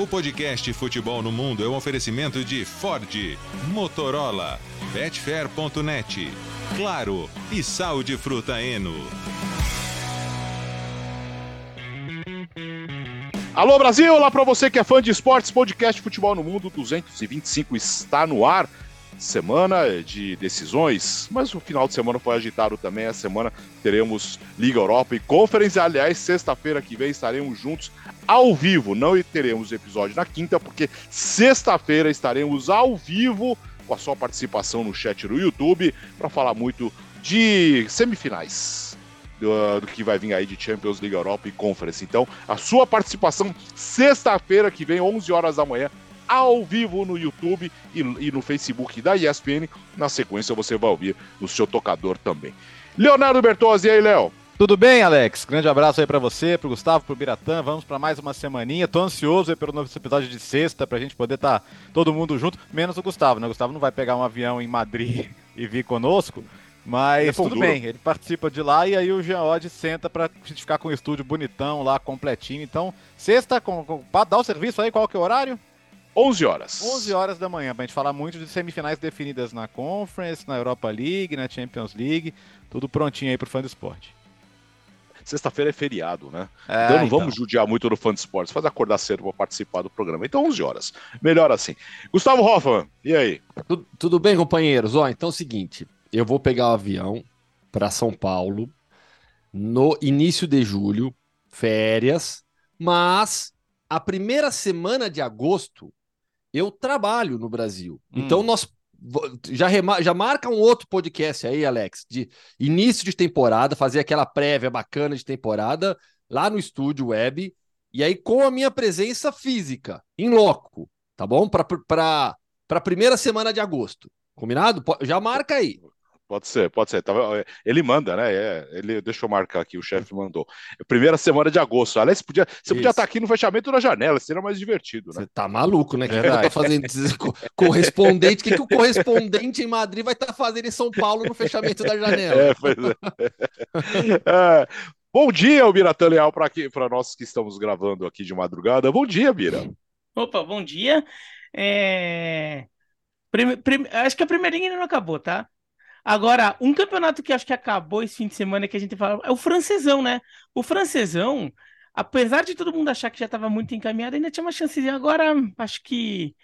O podcast Futebol no Mundo é um oferecimento de Ford, Motorola, Betfair.net, Claro e Sal de Fruta Eno. Alô Brasil, olá para você que é fã de esportes, podcast Futebol no Mundo 225 está no ar. Semana de decisões, mas o final de semana foi agitado também. A semana teremos Liga Europa e Conference. Aliás, sexta-feira que vem estaremos juntos ao vivo. Não teremos episódio na quinta, porque sexta-feira estaremos ao vivo com a sua participação no chat do YouTube para falar muito de semifinais do, do, que vai vir aí de Champions League Europa e Conference. Então, a sua participação sexta-feira que vem, 11 horas da manhã, ao vivo no YouTube e, e, no Facebook da ESPN. Na sequência, você vai ouvir no seu tocador também. Leonardo Bertozzi, e aí, Léo? Tudo bem, Alex? Grande abraço aí para você, pro Gustavo, pro Biratã. Vamos para mais uma semaninha. Tô ansioso aí pelo novo episódio de sexta pra gente poder estar tá todo mundo junto, menos o Gustavo, né? O Gustavo não vai pegar um avião em Madrid e vir conosco. Mas é tudo duro. bem, ele participa de lá e aí o Jean Odd senta pra gente ficar com o estúdio bonitão lá, completinho. Então, sexta, com, com, pra dar o serviço aí, qual que é o horário? 11 horas. 11 horas da manhã, pra gente falar muito de semifinais definidas na Conference, na Europa League, na Champions League. Tudo prontinho aí pro fã do esporte. Sexta-feira é feriado, né? É, então não então. vamos judiar muito do fã de esportes, faz acordar cedo para participar do programa. Então 11 horas. Melhor assim. Gustavo Hoffman, e aí? Tudo, tudo bem, companheiros? Ó, então é o seguinte, eu vou pegar o avião para São Paulo no início de julho, férias, mas a primeira semana de agosto eu trabalho no Brasil. Hum. Então nós já, já marca um outro podcast aí, Alex, de início de temporada, fazer aquela prévia bacana de temporada lá no estúdio web, e aí com a minha presença física, em loco, tá bom? Para a primeira semana de agosto. Combinado? Já marca aí. Pode ser, pode ser. Ele manda, né? É, ele, deixa eu marcar aqui, o chefe mandou. Primeira semana de agosto. Aliás, podia, você Isso. podia estar aqui no fechamento da janela, seria mais divertido, né? Você tá maluco, né? O que, que eu tô fazendo? correspondente, o que, que o correspondente em Madrid vai estar tá fazendo em São Paulo no fechamento da janela? É, pois é. é. Bom dia, Biratã Leal, para nós que estamos gravando aqui de madrugada. Bom dia, Bira. Opa, bom dia. É... Prime... Prime... Acho que a primeirinha ainda não acabou, tá? Agora, um campeonato que acho que acabou esse fim de semana que a gente fala é o francesão, né? O francesão, apesar de todo mundo achar que já estava muito encaminhado, ainda tinha uma chancezinha. Agora, acho que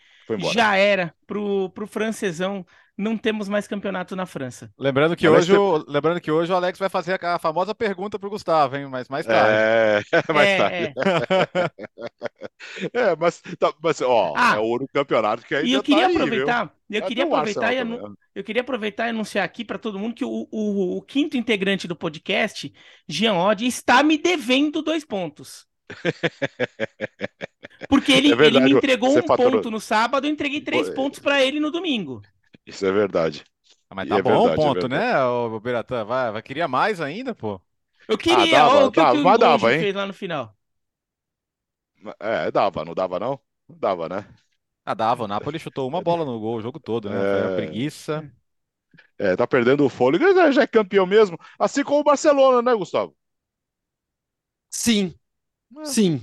já era pro, pro francesão não temos mais campeonato na França. Lembrando que, hoje, o, lembrando que hoje o Alex vai fazer a famosa pergunta para o Gustavo, hein? Mas mais tarde. É, mais é, tarde. É, é mas, tá, mas ó, ah, é o campeonato que ainda E eu queria tá aproveitar, aí, eu queria aproveitar e anu... eu queria aproveitar e anunciar aqui para todo mundo que o, o, o, quinto integrante do podcast, Jean Odd, está me devendo dois pontos. Porque ele, é ele me entregou um faturou... ponto no sábado, eu entreguei três Pô, pontos para ele no domingo. Isso é verdade. Ah, mas tá e é bom o ponto, é né, o Beratã? Vai, vai, queria mais ainda, pô? Eu queria, ah, dava, o que, dava, que o dava, fez lá no final. É, dava, não dava não? Não dava, né? Ah, dava, o Napoli chutou uma bola no gol o jogo todo, né? É... Foi uma preguiça. É, tá perdendo o fôlego, já é campeão mesmo. Assim como o Barcelona, né, Gustavo? Sim. É. Sim.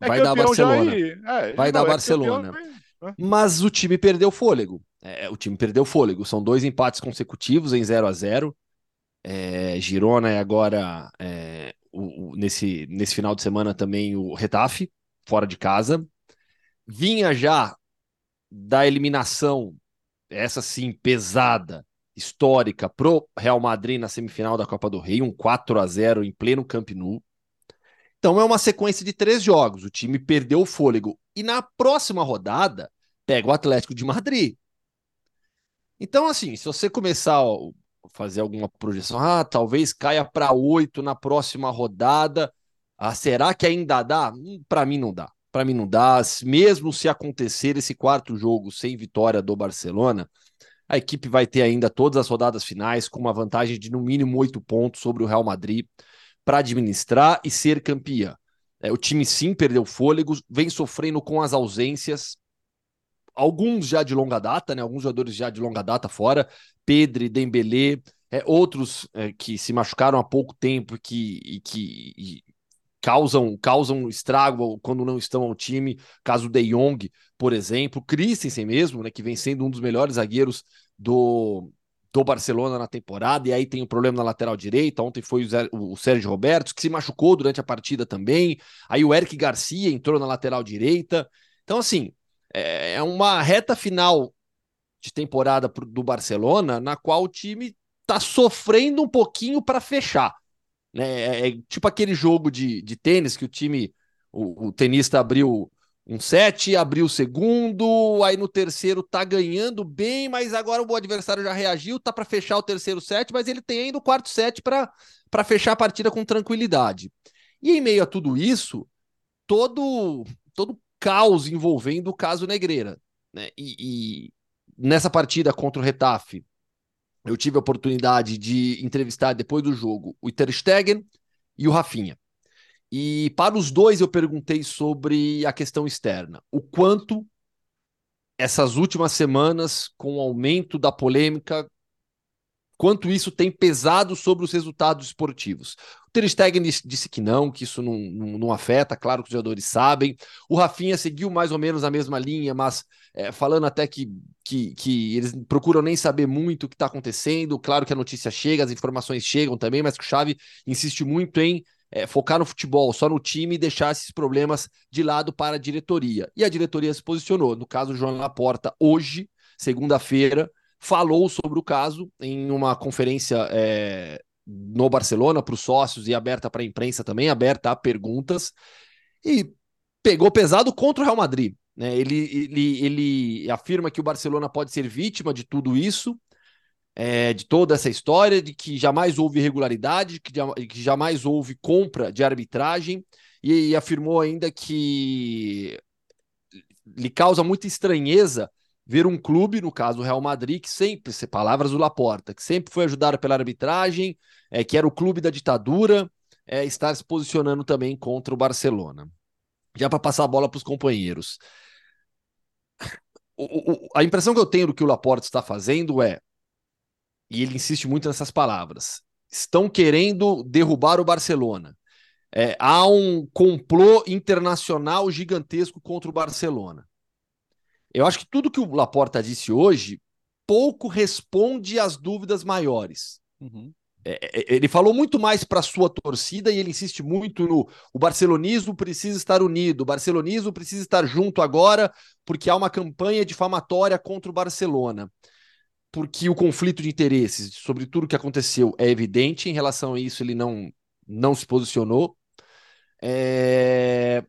É vai dar Barcelona. É, vai dar é Barcelona. Campeão, Mas o time perdeu fôlego. É, o time perdeu fôlego. São dois empates consecutivos em 0 a 0 é, Girona e agora é, o, o, nesse, nesse final de semana também o Retafe, fora de casa. Vinha já da eliminação, essa sim, pesada, histórica, pro Real Madrid na semifinal da Copa do Rei, um 4 a 0 em pleno Camp Nou. Então é uma sequência de três jogos. O time perdeu o fôlego. E na próxima rodada, pega o Atlético de Madrid. Então, assim, se você começar a fazer alguma projeção, ah, talvez caia para oito na próxima rodada, ah, será que ainda dá? Hum, para mim não dá. Para mim não dá. Mesmo se acontecer esse quarto jogo sem vitória do Barcelona, a equipe vai ter ainda todas as rodadas finais com uma vantagem de no mínimo oito pontos sobre o Real Madrid para administrar e ser campeã. É, o time sim perdeu fôlego, vem sofrendo com as ausências alguns já de longa data, né? Alguns jogadores já de longa data fora, Pedro, Dembélé, é, outros é, que se machucaram há pouco tempo que, e que e causam, causam estrago quando não estão ao time. Caso De Jong, por exemplo, Christensen mesmo, né, que vem sendo um dos melhores zagueiros do, do Barcelona na temporada, e aí tem o um problema na lateral direita. Ontem foi o, o Sérgio Roberto, que se machucou durante a partida também. Aí o Eric Garcia entrou na lateral direita. Então, assim, é, é uma reta final de temporada do Barcelona na qual o time está sofrendo um pouquinho para fechar. Né? É, é, tipo aquele jogo de, de tênis que o time, o, o tenista abriu um set, abriu o segundo, aí no terceiro tá ganhando bem, mas agora o adversário já reagiu, tá para fechar o terceiro set, mas ele tem ainda o quarto set para fechar a partida com tranquilidade. E em meio a tudo isso, todo todo caos envolvendo o caso Negreira, né? E, e nessa partida contra o Retafe, eu tive a oportunidade de entrevistar depois do jogo o Ter Stegen e o Rafinha. E para os dois eu perguntei sobre a questão externa, o quanto essas últimas semanas, com o aumento da polêmica, quanto isso tem pesado sobre os resultados esportivos. O Ter Stegen disse que não, que isso não, não, não, afeta, claro que os jogadores sabem. O Rafinha seguiu mais ou menos a mesma linha, mas é, falando até que, que, que eles procuram nem saber muito o que está acontecendo. Claro que a notícia chega, as informações chegam também, mas que o Xavi insiste muito em é, focar no futebol, só no time e deixar esses problemas de lado para a diretoria. E a diretoria se posicionou. No caso, o João Laporta, hoje, segunda-feira, falou sobre o caso em uma conferência é, no Barcelona para os sócios e aberta para a imprensa também, aberta a perguntas. E pegou pesado contra o Real Madrid. Né? Ele, ele, ele afirma que o Barcelona pode ser vítima de tudo isso é, de toda essa história, de que jamais houve irregularidade, que, que jamais houve compra de arbitragem, e, e afirmou ainda que lhe causa muita estranheza ver um clube, no caso o Real Madrid, que sempre, se palavras do Laporta, que sempre foi ajudado pela arbitragem, é, que era o clube da ditadura, é, estar se posicionando também contra o Barcelona. Já para passar a bola para os companheiros. O, o, a impressão que eu tenho do que o Laporta está fazendo é e ele insiste muito nessas palavras, estão querendo derrubar o Barcelona. É, há um complô internacional gigantesco contra o Barcelona. Eu acho que tudo que o Laporta disse hoje pouco responde às dúvidas maiores. Uhum. É, é ele falou muito mais para a sua torcida e ele insiste muito no o barcelonismo precisa estar unido, o barcelonismo precisa estar junto agora porque há uma campanha difamatória contra o Barcelona porque o conflito de interesses sobre tudo que aconteceu é evidente. Em relação a isso, ele não, não se posicionou. É...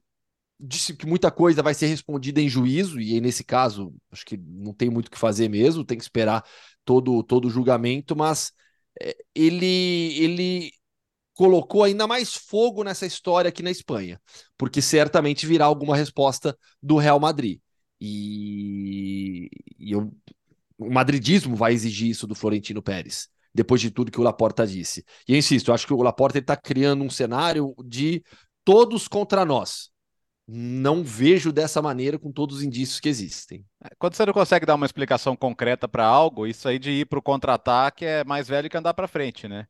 Disse que muita coisa vai ser respondida em juízo, e aí, nesse caso, acho que não tem muito o que fazer mesmo, tem que esperar todo, todo o julgamento, mas é, ele, ele colocou ainda mais fogo nessa história aqui na Espanha, porque certamente virá alguma resposta do Real Madrid. E, e eu o madridismo vai exigir isso do Florentino Pérez, depois de tudo que o Laporta disse. E eu insisto, eu acho que o Laporta está criando um cenário de todos contra nós. Não vejo dessa maneira com todos os indícios que existem. É, quando você não consegue dar uma explicação concreta para algo, isso aí de ir para o contra-ataque é mais velho que andar para frente, né?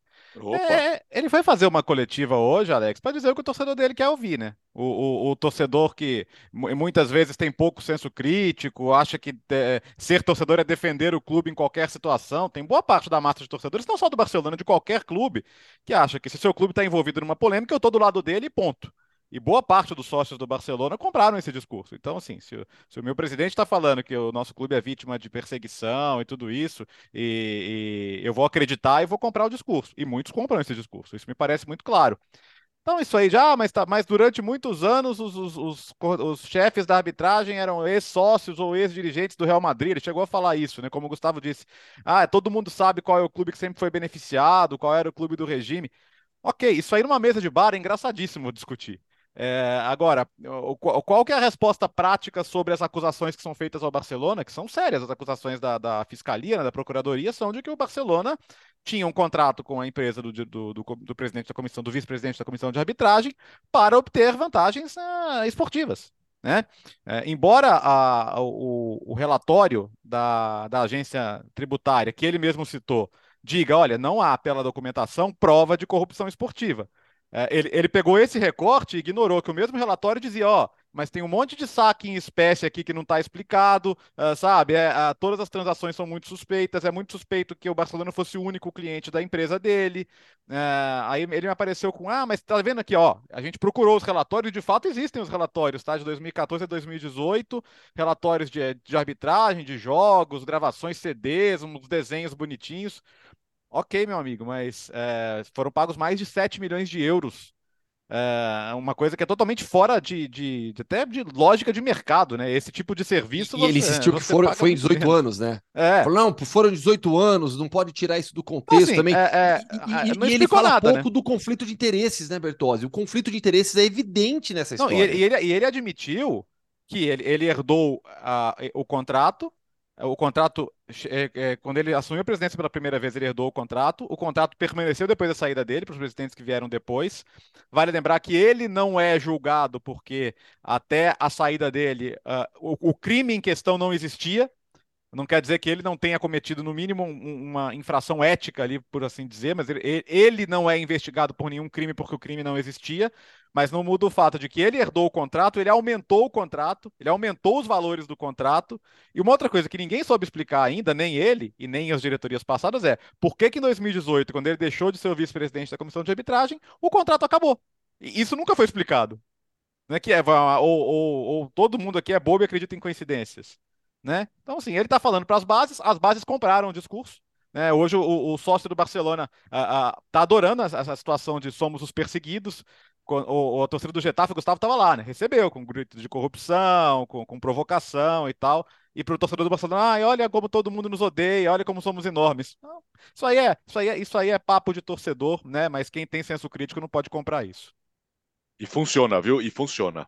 É, ele foi fazer uma coletiva hoje, Alex, para dizer o que o torcedor dele quer ouvir, né? O, o, o torcedor que muitas vezes tem pouco senso crítico, acha que é, ser torcedor é defender o clube em qualquer situação. Tem boa parte da massa de torcedores, não só do Barcelona, de qualquer clube, que acha que se seu clube está envolvido numa polêmica, eu estou do lado dele e ponto. E boa parte dos sócios do Barcelona compraram esse discurso. Então, assim, se, o, se o meu presidente está falando que o nosso clube é vítima de perseguição e tudo isso, e, e, eu vou acreditar e vou comprar o discurso. E muitos compram esse discurso. Isso me parece muito claro. Então, isso aí já, mas, tá, mas durante muitos anos os, os, os, os chefes da arbitragem eram ex-sócios ou ex-dirigentes do Real Madrid. Ele chegou a falar isso, né? Como o Gustavo disse. Ah, todo mundo sabe qual é o clube que sempre foi beneficiado, qual era o clube do regime. Ok, isso aí numa mesa de bar é engraçadíssimo discutir. É, agora, qual, que é a resposta prática sobre as acusações que são feitas ao Barcelona, que são sérias, as acusações da, da Fiscalia, né, da Procuradoria, são de que o Barcelona tinha um contrato com a empresa do, do, do, do presidente da comissão, do vice-presidente da comissão de arbitragem, para obter vantagens uh, esportivas. Né? É, embora a, o, o, relatório da, da agência tributária, que ele mesmo citou, diga, olha, não há pela documentação prova de corrupção esportiva. É, ele, ele pegou esse recorte e ignorou que o mesmo relatório dizia, ó, mas tem um monte de saque em espécie aqui que não está explicado, uh, sabe? É, uh, todas as transações são muito suspeitas, é muito suspeito que o Barcelona fosse o único cliente da empresa dele. Uh, aí ele me apareceu com, ah, mas tá vendo aqui, ó, a gente procurou os relatórios, de fato existem os relatórios, tá? De 2014 a 2018, relatórios de, de arbitragem, de jogos, gravações CDs, uns desenhos bonitinhos. Ok, meu amigo, mas é, foram pagos mais de 7 milhões de euros. É uma coisa que é totalmente fora de, de, de, até de lógica de mercado, né? Esse tipo de serviço. E você, ele insistiu que foram, foi em 18 menos. anos, né? É. Falou, não, foram 18 anos, não pode tirar isso do contexto assim, também. É, é, e, e ele fala nada, pouco né? do conflito de interesses, né, Bertozzi? O conflito de interesses é evidente nessa história. Não, e, ele, e ele admitiu que ele, ele herdou a, o contrato, o contrato, é, é, quando ele assumiu a presidência pela primeira vez, ele herdou o contrato. O contrato permaneceu depois da saída dele, para os presidentes que vieram depois. Vale lembrar que ele não é julgado porque até a saída dele, uh, o, o crime em questão não existia. Não quer dizer que ele não tenha cometido, no mínimo, uma infração ética ali, por assim dizer, mas ele, não é investigado por nenhum crime porque o crime não existia. Mas não muda o fato de que ele herdou o contrato, ele aumentou o contrato, ele aumentou os valores do contrato. E uma outra coisa que ninguém soube explicar ainda, nem ele e nem as diretorias passadas, é por que, que em 2018, quando ele deixou de ser o vice-presidente da comissão de arbitragem, o contrato acabou. E isso nunca foi explicado. Não é que é, ou, ou, ou todo mundo aqui é bobo e acredita em coincidências. Né? Então, assim, ele está falando para as bases, as bases compraram o discurso. Né? Hoje o, o, sócio do Barcelona está adorando essa situação de somos os perseguidos. O, a torcida do Getafe, o Gustavo estava lá, né? Recebeu com gritos de corrupção, com, com provocação e tal. E para o torcedor do Barcelona, ah, olha como todo mundo nos odeia, olha como somos enormes. Isso aí é, isso aí é, isso aí é papo de torcedor, né? Mas quem tem senso crítico não pode comprar isso. E funciona, viu? E funciona.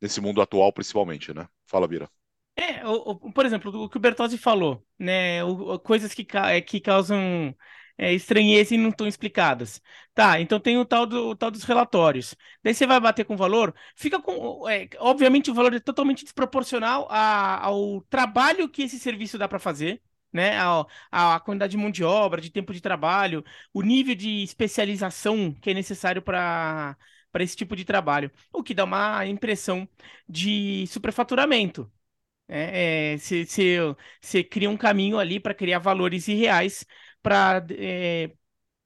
Nesse mundo atual, principalmente, né? Fala, Bira. É, o, por exemplo, o que o Bertozzi falou, né? O, coisas que, é, que causam é, estranheza e não estão explicadas. Tá, então tem o tal, do, o tal dos relatórios. Daí você vai bater com o valor, fica com. É, obviamente, o valor é totalmente desproporcional a, ao trabalho que esse serviço dá para fazer. Né, a, a quantidade de mão de obra, de tempo de trabalho, o nível de especialização que é necessário para esse tipo de trabalho, o que dá uma impressão de superfaturamento, você é, é, cria um caminho ali para criar valores irreais para é,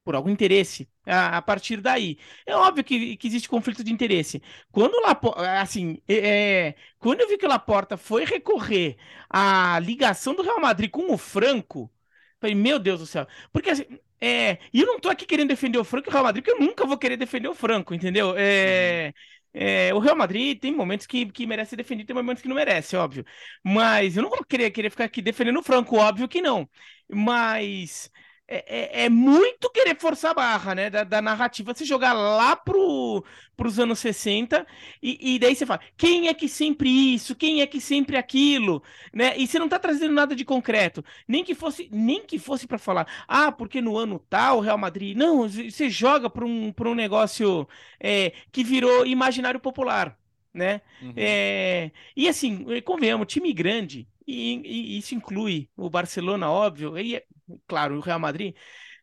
por algum interesse a, a, partir daí. É óbvio que, que existe conflito de interesse. Quando Laporta, assim, é, é, quando eu vi que o Laporta foi recorrer à ligação do Real Madrid com o Franco, falei, meu Deus do céu. Porque assim, é, e eu não tô aqui querendo defender o Franco e o Real Madrid, porque eu nunca vou querer defender o Franco, entendeu? É, uhum. É, o Real Madrid tem momentos que, que merece defender, tem momentos que não merece, óbvio. Mas eu não querer, querer ficar aqui defendendo o Franco, óbvio que não. Mas é, é, é, muito querer forçar a barra, né? Da, da narrativa, você jogar lá pro, pros anos 60 e, e daí você fala, quem é que sempre isso? Quem é que sempre aquilo? Né? E você não tá trazendo nada de concreto. Nem que fosse, nem que fosse para falar, ah, porque no ano tal, o Real Madrid. Não, você joga para um, pra um negócio é, que virou imaginário popular. Né? Uhum. É, e assim, convenhamos, time grande, e, e, isso inclui o Barcelona, óbvio, e claro, o Real Madrid.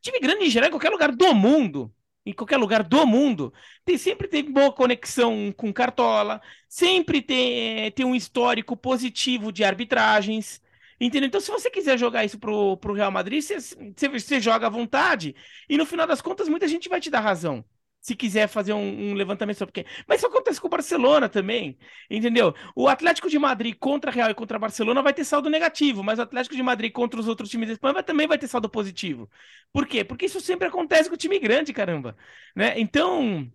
Time grande em geral, em qualquer lugar do mundo, em qualquer lugar do mundo, tem, sempre tem boa conexão com Cartola, sempre tem, tem um histórico positivo de arbitragens. Entendeu? Então, se você quiser jogar isso pro, pro Real Madrid, você joga à vontade, e no final das contas, muita gente vai te dar razão se quiser fazer um, um levantamento sobre quem. Mas isso acontece com o Barcelona também, entendeu? O Atlético de Madrid contra Real e contra Barcelona vai ter saldo negativo, mas o Atlético de Madrid contra os outros times da Espanha também vai ter saldo positivo. Por quê? Porque isso sempre acontece com o time grande, caramba. Né? Então.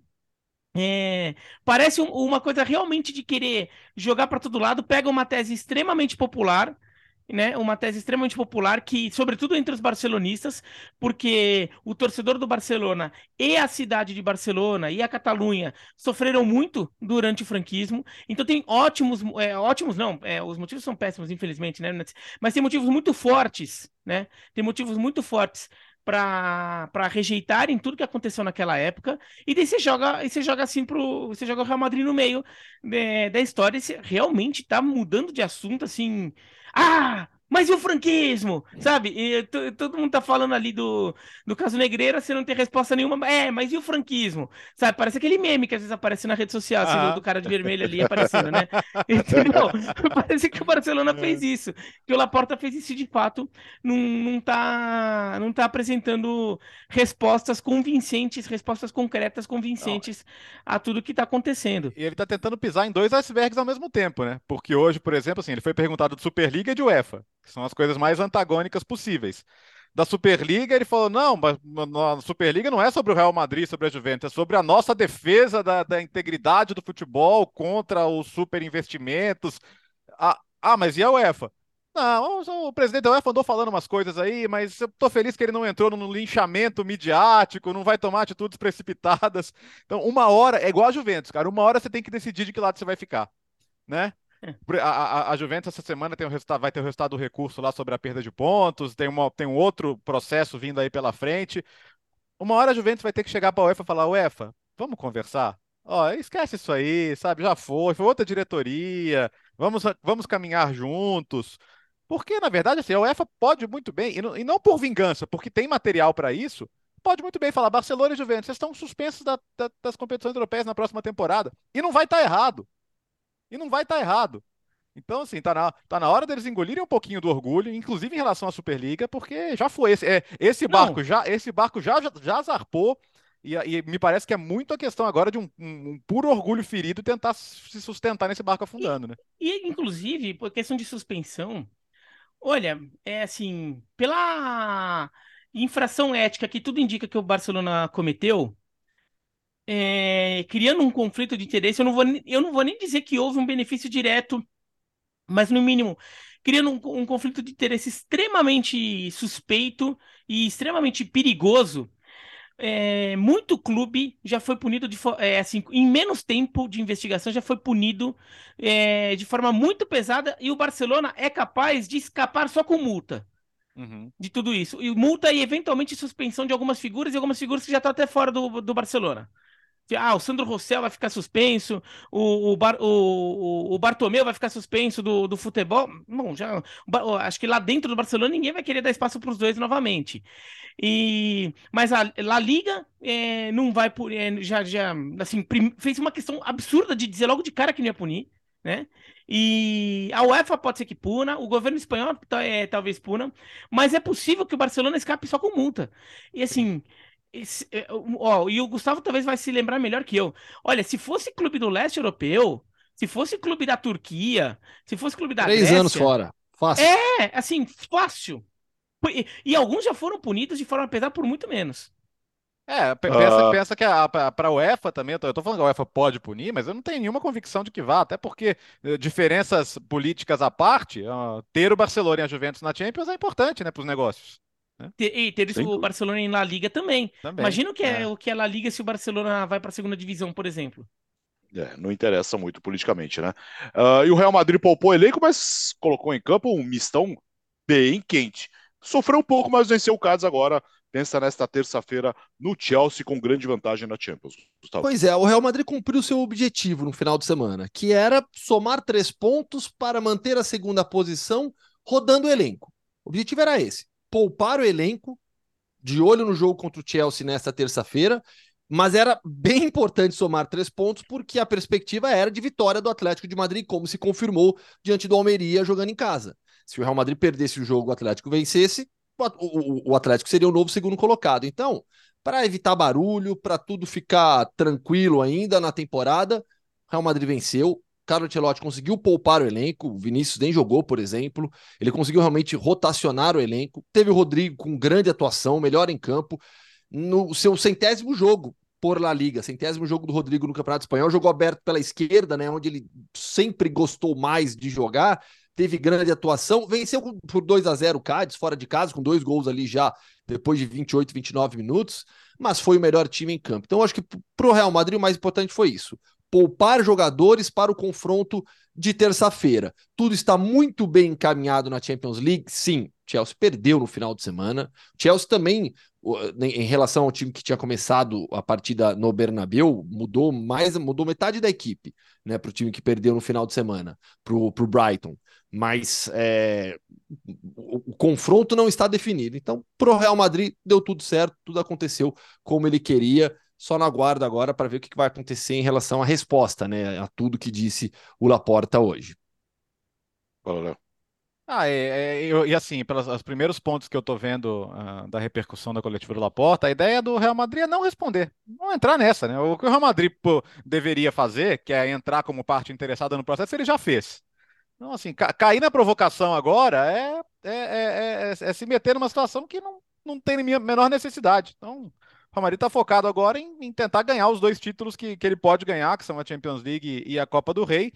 É, parece um, uma coisa realmente de querer jogar para todo lado, pega uma tese extremamente popular, né, uma tese extremamente popular que, sobretudo entre os barcelonistas, porque o torcedor do Barcelona e a cidade de Barcelona e a Catalunha sofreram muito durante o franquismo. Então tem ótimos, é, ótimos não, é, os motivos são péssimos, infelizmente, né, mas tem motivos muito fortes, né? Tem motivos muito fortes para rejeitarem tudo que aconteceu naquela época, e daí você joga, você joga assim pro. Você joga o Real Madrid no meio é, da história, e você realmente tá mudando de assunto assim ah, mas e o franquismo? Sabe? E todo mundo tá falando ali do, do caso Negreira, você não tem resposta nenhuma. É, mas e o franquismo? Sabe? Parece aquele meme que às vezes aparece na rede social, assim, do, do, cara de vermelho ali aparecendo, né? Entendeu? Parece que o Barcelona fez isso. Que o Laporta fez isso de fato. Não, não, tá, não tá apresentando respostas convincentes, respostas concretas, convincentes não. a tudo que tá acontecendo. E ele tá tentando pisar em dois icebergs ao mesmo tempo, né? Porque hoje, por exemplo, assim, ele foi perguntado de Superliga e de UEFA que são as coisas mais antagônicas possíveis. Da Superliga, ele falou: não, mas a Superliga não é sobre o Real Madrid, sobre a Juventus, é sobre a nossa defesa da, da integridade do futebol contra os superinvestimentos. Ah, ah, mas e a UEFA? Não, o presidente da UEFA andou falando umas coisas aí, mas eu tô feliz que ele não entrou no linchamento midiático, não vai tomar atitudes precipitadas. Então, uma hora, é igual a Juventus, cara, uma hora você tem que decidir de que lado você vai ficar, né? A, a, a, Juventus essa semana tem o resultado, vai ter o resultado do recurso lá sobre a perda de pontos, tem, uma, tem um outro processo vindo aí pela frente. Uma hora a Juventus vai ter que chegar para a UEFA e falar: UEFA, vamos conversar? Ó, esquece isso aí, sabe? Já foi, foi outra diretoria, vamos, vamos caminhar juntos. Porque, na verdade, assim, a UEFA pode muito bem, e não, e não por vingança, porque tem material para isso, pode muito bem falar: Barcelona e Juventus, vocês estão suspensos da, da, das competições europeias na próxima temporada. E não vai estar tá errado. E não vai estar tá errado. Então, assim, tá na, tá na hora deles engolirem um pouquinho do orgulho, inclusive em relação à Superliga, porque já foi esse, é, esse barco já esse barco já, já, já zarpou e, e, me parece que é muito a questão agora de um, um, um, puro orgulho ferido tentar se sustentar nesse barco afundando, e, né? E, inclusive, por questão de suspensão, olha, é assim, pela infração ética que tudo indica que o Barcelona cometeu, é, criando um conflito de interesse. Eu não, vou, eu não vou nem dizer que houve um benefício direto, mas no mínimo criando um, um conflito de interesse extremamente suspeito e extremamente perigoso. É, muito clube já foi punido de é, assim, em menos tempo de investigação já foi punido é, de forma muito pesada e o Barcelona é capaz de escapar só com multa uhum. de tudo isso e multa e eventualmente suspensão de algumas figuras e algumas figuras que já estão até fora do, do Barcelona ah, o Sandro Rossell vai ficar suspenso, o, o, Bar, o, o Bartomeu vai ficar suspenso do, do futebol. Bom, já acho que lá dentro do Barcelona ninguém vai querer dar espaço para os dois novamente. E mas a La Liga é, não vai por é, já já assim prim, fez uma questão absurda de dizer logo de cara que não ia punir, né? E a UEFA pode ser que puna, o governo espanhol é, talvez puna, mas é possível que o Barcelona escape só com multa. E assim, esse, é, ó, e o Gustavo talvez vai se lembrar melhor que eu. Olha, se fosse clube do leste europeu, se fosse clube da Turquia, se fosse clube da Três Grécia, anos fora. Fácil. É, assim, fácil. E, e, alguns já foram punidos de forma pesada por muito menos. É, pensa, uh... pensa que para a UEFA também, eu tô falando que a UEFA pode punir, mas eu não tenho nenhuma convicção de que vá, até porque eh, diferenças políticas à parte, uh, ter o Barcelona e a Juventus na Champions é importante, né, para os negócios. Né? E ter isso o Barcelona em La Liga também. também. Imagina o que é, é, o que é La Liga se o Barcelona vai para a segunda divisão, por exemplo. É, não interessa muito politicamente, né? Uh, e o Real Madrid poupou o elenco, mas colocou em campo um mistão bem quente. Sofreu um pouco, mas venceu o Cádiz agora. Pensa nesta terça-feira no Chelsea com grande vantagem na Champions. Gustavo. Pois é, o Real Madrid cumpriu seu objetivo no final de semana, que era somar três pontos para manter a segunda posição rodando o elenco. O objetivo era esse poupar o elenco, de olho no jogo contra o Chelsea nesta terça-feira, mas era bem importante somar três pontos, porque a perspectiva era de vitória do Atlético de Madrid, como se confirmou diante do Almeria jogando em casa. Se o Real Madrid perdesse o jogo, o Atlético vencesse, o, Atlético seria o novo segundo colocado. Então, para evitar barulho, para tudo ficar tranquilo ainda na temporada, Real Madrid venceu, Carlo Ancelotti conseguiu poupar o elenco, o Vinícius nem jogou, por exemplo. Ele conseguiu realmente rotacionar o elenco. Teve o Rodrigo com grande atuação, melhor em campo, no seu centésimo jogo por La Liga, centésimo jogo do Rodrigo no Campeonato Espanhol, jogo aberto pela esquerda, né, onde ele sempre gostou mais de jogar, teve grande atuação, venceu por 2 a 0 o Cádiz, fora de casa, com dois gols ali já depois de 28, 29 minutos, mas foi o melhor time em campo. Então, acho que para o Real Madrid o mais importante foi isso poupar jogadores para o confronto de terça-feira. Tudo está muito bem encaminhado na Champions League. Sim, Chelsea perdeu no final de semana. Chelsea também em relação ao time que tinha começado a partida no Bernabéu, mudou mais, mudou metade da equipe, né, para o time que perdeu no final de semana, para o Brighton. Mas é, o, o, confronto não está definido. Então, para o Real Madrid deu tudo certo, tudo aconteceu como ele queria. Só na guarda agora para ver o que vai acontecer em relação à resposta, né, a tudo que disse o Laporta hoje. Valeu. Ah, é, é, e assim, pelos os primeiros pontos que eu tô vendo uh, da repercussão da coletiva do Laporta, a ideia do Real Madrid é não responder, não entrar nessa, né? O que o Real Madrid pô, deveria fazer, que é entrar como parte interessada no processo, ele já fez. Então, assim, ca cair na provocação agora é, é, é, é, se meter numa situação que não, não tem a menor necessidade. Então, o Real Madrid está focado agora em, em, tentar ganhar os dois títulos que, que ele pode ganhar, que são a Champions League e a Copa do Rei.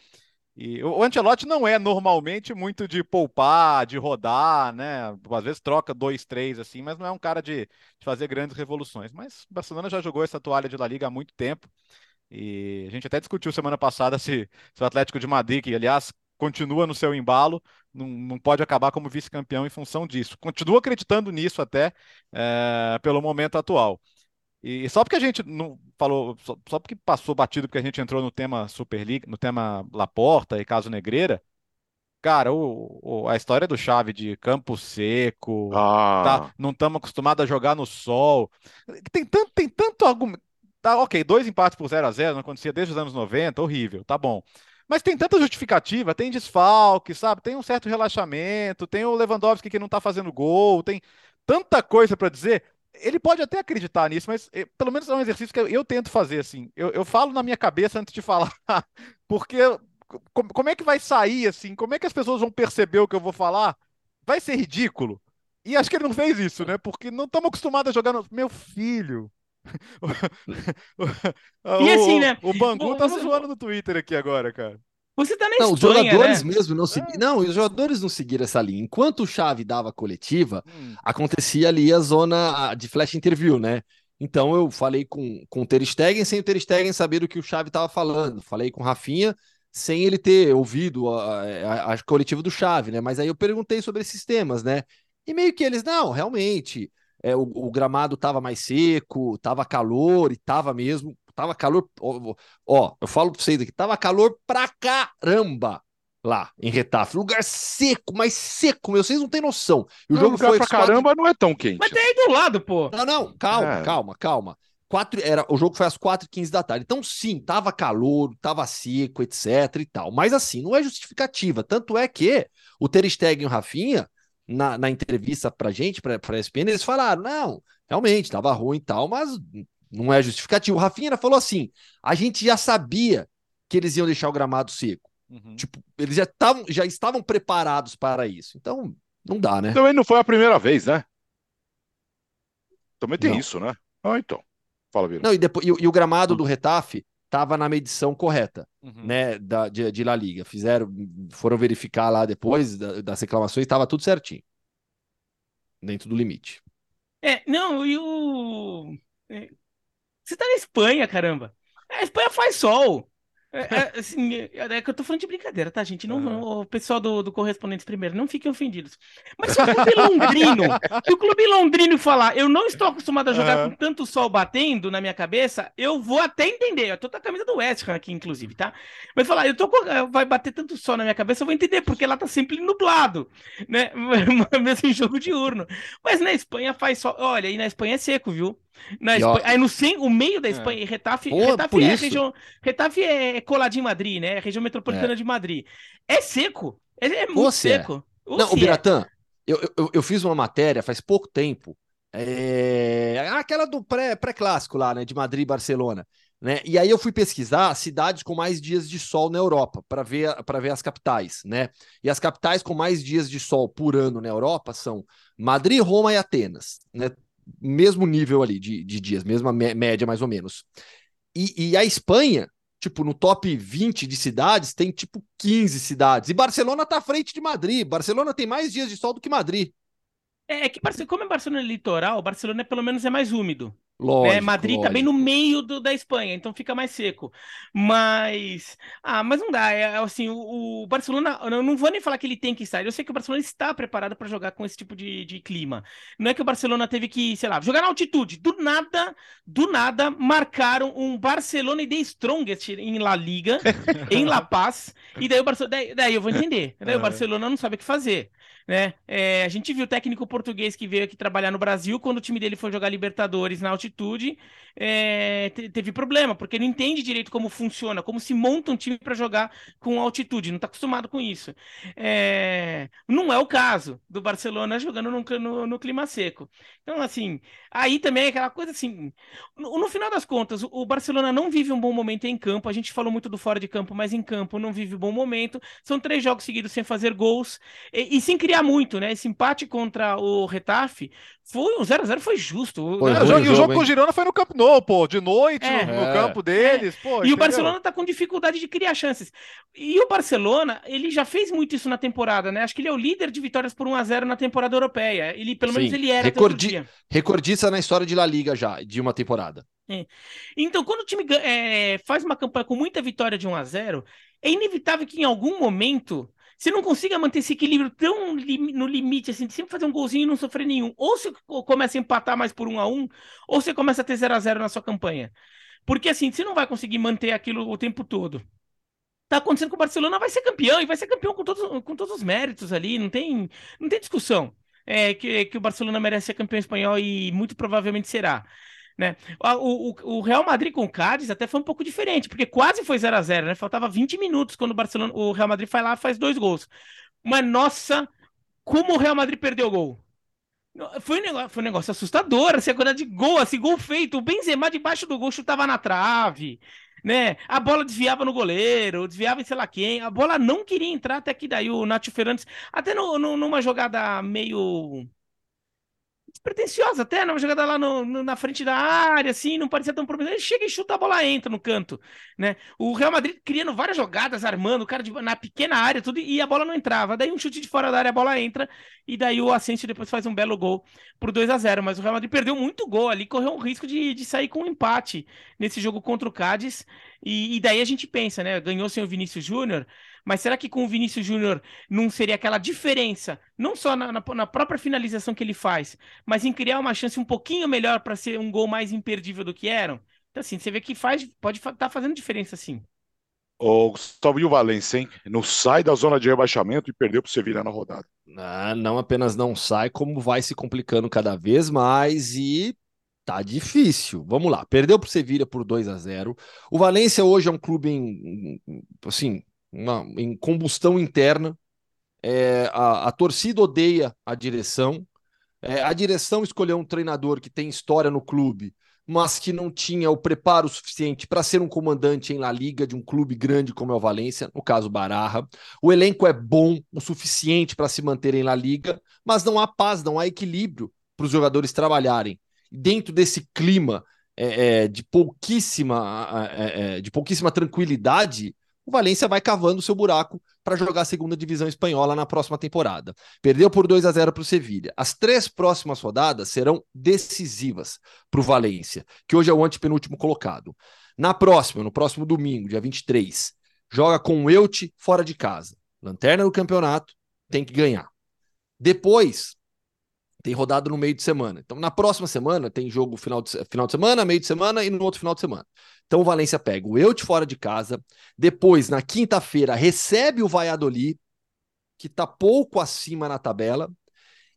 E o Ancelotti não é normalmente muito de poupar, de rodar, né? Às vezes troca dois, três assim, mas não é um cara de, de fazer grandes revoluções. Mas o Barcelona já jogou essa toalha de La Liga há muito tempo. E a gente até discutiu semana passada se, se o Atlético de Madrid, que aliás continua no seu embalo, não, não pode acabar como vice-campeão em função disso. Continuo acreditando nisso até é, pelo momento atual. E só porque a gente não falou, só, só, porque passou batido, porque a gente entrou no tema Superliga, no tema Laporta e caso Negreira, cara, o, o, a história do Chave de campo seco, ah. tá, não estamos acostumados a jogar no sol. Tem tanto, tem tanto argumento. Tá, ok, dois empates por 0 a 0 não acontecia desde os anos 90, horrível, tá bom. Mas tem tanta justificativa, tem desfalque, sabe? Tem um certo relaxamento, tem o Lewandowski que não tá fazendo gol, tem tanta coisa para dizer ele pode até acreditar nisso, mas eh, pelo menos é um exercício que eu, eu tento fazer assim. Eu, eu, falo na minha cabeça antes de falar, porque como, como, é que vai sair assim? Como é que as pessoas vão perceber o que eu vou falar? Vai ser ridículo. E acho que ele não fez isso, né? Porque não estamos acostumados a jogar no. Meu filho. e assim, né? O, o Bangu tá zoando no Twitter aqui agora, cara. Você tá na não, Espanha, os jogadores né? mesmo não seguiram. É. Não, os jogadores não seguiram essa linha. Enquanto o Chave dava coletiva, hum. acontecia ali a zona de flash interview, né? Então eu falei com, com o Ter Stegen sem o Ter Stegen saber do que o Chave estava falando. Falei com o Rafinha sem ele ter ouvido a, a, a, coletiva do Chave, né? Mas aí eu perguntei sobre esses temas, né? E meio que eles, não, realmente, é, o, o gramado estava mais seco, estava calor e estava mesmo tava calor. Ó, ó, eu falo pra vocês aqui, tava calor pra caramba lá em Retafe. Lugar seco, mais seco, meu. Vocês não têm noção. E o não, jogo foi pra caramba quatro... não é tão quente. Mas tem aí do lado, pô. Não, não, calma, é. calma, calma. Quatro, era, o jogo foi às 4h15 da tarde. Então, sim, tava calor, tava seco, etc e tal. Mas assim, não é justificativa. Tanto é que o Ter Stegen e o Rafinha, na, na entrevista pra gente, pra, pra ESPN, eles falaram, não, realmente, tava ruim e tal, mas não é justificativo. O Rafinha falou assim: a gente já sabia que eles iam deixar o gramado seco. Uhum. Tipo, eles já, tavam, já estavam preparados para isso. Então, não dá, né? Também não foi a primeira vez, né? Também tem não. isso, né? Ah, então. Fala, Vira. Não, e, depois, e, e o gramado do Retafe estava na medição correta, uhum. né, da, de, de La Liga. Fizeram, foram verificar lá depois da, das reclamações, estava tudo certinho. Dentro do limite. É, não, e o. É, você tá na Espanha, caramba. A Espanha faz sol. É, é, assim, é, é, que eu tô falando de brincadeira, tá, gente? Não, uhum. O pessoal do, do Correspondentes primeiro, não fiquem ofendidos. Mas se o clube londrino, se o clube londrino falar, eu não estou acostumado a jogar uhum. com tanto sol batendo na minha cabeça, eu vou até entender. Eu tô com a camisa do West Ham aqui, inclusive, tá? Mas falar, eu tô com, vai bater tanto sol na minha cabeça, eu vou entender, porque lá tá sempre nublado, né? Mesmo em jogo diurno. Mas na Espanha faz sol. Olha, e na Espanha é seco, viu? Na Espanha, aí no sim, o meio da é. Espanha, é. Retafe, Pô, Retafe é região, Retafe é coladinho em Madrid, né? Região metropolitana é. de Madrid. É seco, é, é muito é. seco. É. Não, o Biratã, eu, eu, eu, fiz uma matéria faz pouco tempo, é... aquela do pré-clássico pré lá, né, de Madrid e Barcelona. Né? E aí eu fui pesquisar cidades com mais dias de sol na Europa para ver para ver as capitais, né? E as capitais com mais dias de sol por ano na Europa são Madrid, Roma e Atenas, né? Mesmo nível ali de, de dias, mesma média mais ou menos. E, e, a Espanha, tipo, no top 20 de cidades, tem tipo 15 cidades. E Barcelona tá à frente de Madrid. Barcelona tem mais dias de sol do que Madrid. É, é que como é Barcelona litoral, Barcelona é, pelo menos é mais úmido. Lógico, né? Madrid lógico. tá bem no meio do, da Espanha, então fica mais seco. Mas, ah, mas não dá. É, é assim, o, o, Barcelona, eu não vou nem falar que ele tem que estar. Eu sei que o Barcelona está preparado para jogar com esse tipo de, de clima. Não é que o Barcelona teve que, sei lá, jogar na altitude. Do nada, do nada, marcaram um Barcelona e The Strongest em La Liga, em La Paz. E daí o Barcelona, daí, daí eu vou entender. Daí o Barcelona não sabe o que fazer né? É, a gente viu o técnico português que veio aqui trabalhar no Brasil, quando o time dele foi jogar Libertadores na altitude, é, teve problema, porque não entende direito como funciona, como se monta um time para jogar com altitude, não está acostumado com isso. É, não é o caso do Barcelona jogando no, no, no, clima seco. Então, assim, aí também é aquela coisa assim, no, no, final das contas, o Barcelona não vive um bom momento em campo, a gente falou muito do fora de campo, mas em campo não vive um bom momento, são três jogos seguidos sem fazer gols, e, e sem criar muito, né? Esse empate contra o Retafe foi um 0x0 foi justo. Foi, foi, e o jogo com o Girona foi no Camp Nou, pô, de noite, é, no, no, campo deles. É. Pô, e entendeu? o Barcelona tá com dificuldade de criar chances. E o Barcelona, ele já fez muito isso na temporada, né? Acho que ele é o líder de vitórias por 1x0 na temporada europeia. Ele, pelo Sim. menos, ele era. Recordi... Recordista na história de La Liga já, de uma temporada. É. Então, quando o time é, faz uma campanha com muita vitória de 1 a 0 é inevitável que em algum momento você não consiga manter esse equilíbrio tão li no limite, assim, de sempre fazer um golzinho e não sofrer nenhum. Ou você começa a empatar mais por um a um, ou você começa a ter 0 a 0 na sua campanha. Porque assim, você não vai conseguir manter aquilo o tempo todo. Tá acontecendo com o Barcelona, vai ser campeão, e vai ser campeão com todos, com todos os méritos ali, não tem, não tem discussão. É, que, que o Barcelona merece ser campeão espanhol e muito provavelmente será. Né? O, o, o, Real Madrid com o Cádiz até foi um pouco diferente, porque quase foi 0 a 0 né? Faltava 20 minutos quando o Barcelona, o Real Madrid vai lá faz dois gols. Mas nossa, como o Real Madrid perdeu o gol. Foi um negócio, foi um negócio assustador, assim, a quantidade de gol, assim, gol feito. O Benzema debaixo do gol chutava na trave, né? A bola desviava no goleiro, desviava em sei lá quem. A bola não queria entrar até que daí o Nacho Fernandes, até no, no, numa jogada meio despretensiosa até, numa jogada lá no, no, na frente da área, assim, não parecia tão problema. Ele chega e chuta a bola entra no canto, né? O Real Madrid criando várias jogadas, armando o cara de, na pequena área, tudo, e a bola não entrava. Daí um chute de fora da área, a bola entra, e daí o Asensio depois faz um belo gol pro 2 a 0 Mas o Real Madrid perdeu muito gol ali, correu um risco de, de sair com um empate nesse jogo contra o Cádiz. E, e daí a gente pensa, né? Ganhou sem o Vinícius Júnior, mas será que com o Vinícius Júnior não seria aquela diferença, não só na, na, na, própria finalização que ele faz, mas em criar uma chance um pouquinho melhor para ser um gol mais imperdível do que eram? Então, assim, você vê que faz, pode estar tá fazendo diferença, sim. O Gustavo e o Valência, hein? Não sai da zona de rebaixamento e perdeu para o Sevilha na rodada. Ah, não apenas não sai, como vai se complicando cada vez mais e tá difícil. Vamos lá, perdeu para o Sevilha por 2 a 0. O Valência hoje é um clube em, assim, uma, em combustão interna. É, a, a, torcida odeia a direção. É, a direção escolheu um treinador que tem história no clube, mas que não tinha o preparo suficiente para ser um comandante em La Liga de um clube grande como é o Valência, no caso Barra. O elenco é bom o suficiente para se manter em La Liga, mas não há paz, não há equilíbrio para os jogadores trabalharem. Dentro desse clima é, é, de pouquíssima é, é, de pouquíssima tranquilidade, o Valência vai cavando seu buraco para jogar a segunda divisão espanhola na próxima temporada. Perdeu por 2 a 0 para o Sevilha. As três próximas rodadas serão decisivas para o Valência, que hoje é o antepenúltimo colocado. Na próxima, no próximo domingo, dia 23, joga com o Elche fora de casa. Lanterna do campeonato, tem que ganhar. Depois, tem rodada no meio de semana. Então, na próxima semana, tem jogo final de, final de semana, meio de semana e no outro final de semana. Então, o Valência pega o Elche fora de casa. Depois, na quinta-feira, recebe o Valladolid, que está pouco acima na tabela.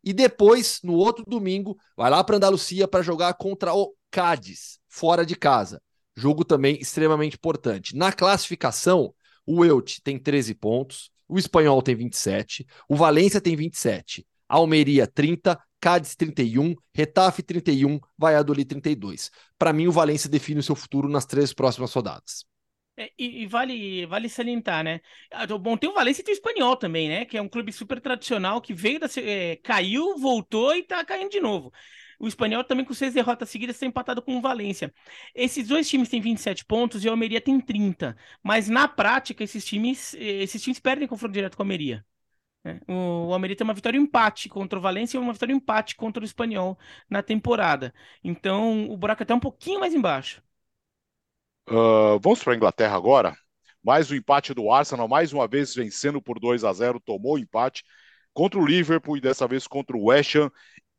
E depois, no outro domingo, vai lá para Andalucia para jogar contra o Cádiz, fora de casa. Jogo também extremamente importante. Na classificação, o Elche tem 13 pontos, o Espanhol tem 27, o Valência tem 27, Almeria 30, Cádiz 31, Retafe 31, Valladolid 32. Para mim, o Valência define o seu futuro nas três próximas rodadas. É, e, e, vale, vale salientar, né? Ah, bom, tem o Valência e tem o Espanhol também, né? Que é um clube super tradicional que veio da. É, caiu, voltou e tá caindo de novo. O Espanhol também com seis derrotas seguidas está empatado com o Valência. Esses dois times têm 27 pontos e o Almeria tem 30. Mas na prática, esses times, esses times perdem confronto direto com o Almeria. Né? O, o Almeria tem uma vitória empate contra o Valência e uma vitória empate contra o Espanhol na temporada. Então o buraco é até um pouquinho mais embaixo. Uh, vamos para a Inglaterra agora. Mais um empate do Arsenal, mais uma vez vencendo por 2 a 0 tomou o empate contra o Liverpool e dessa vez contra o West Ham.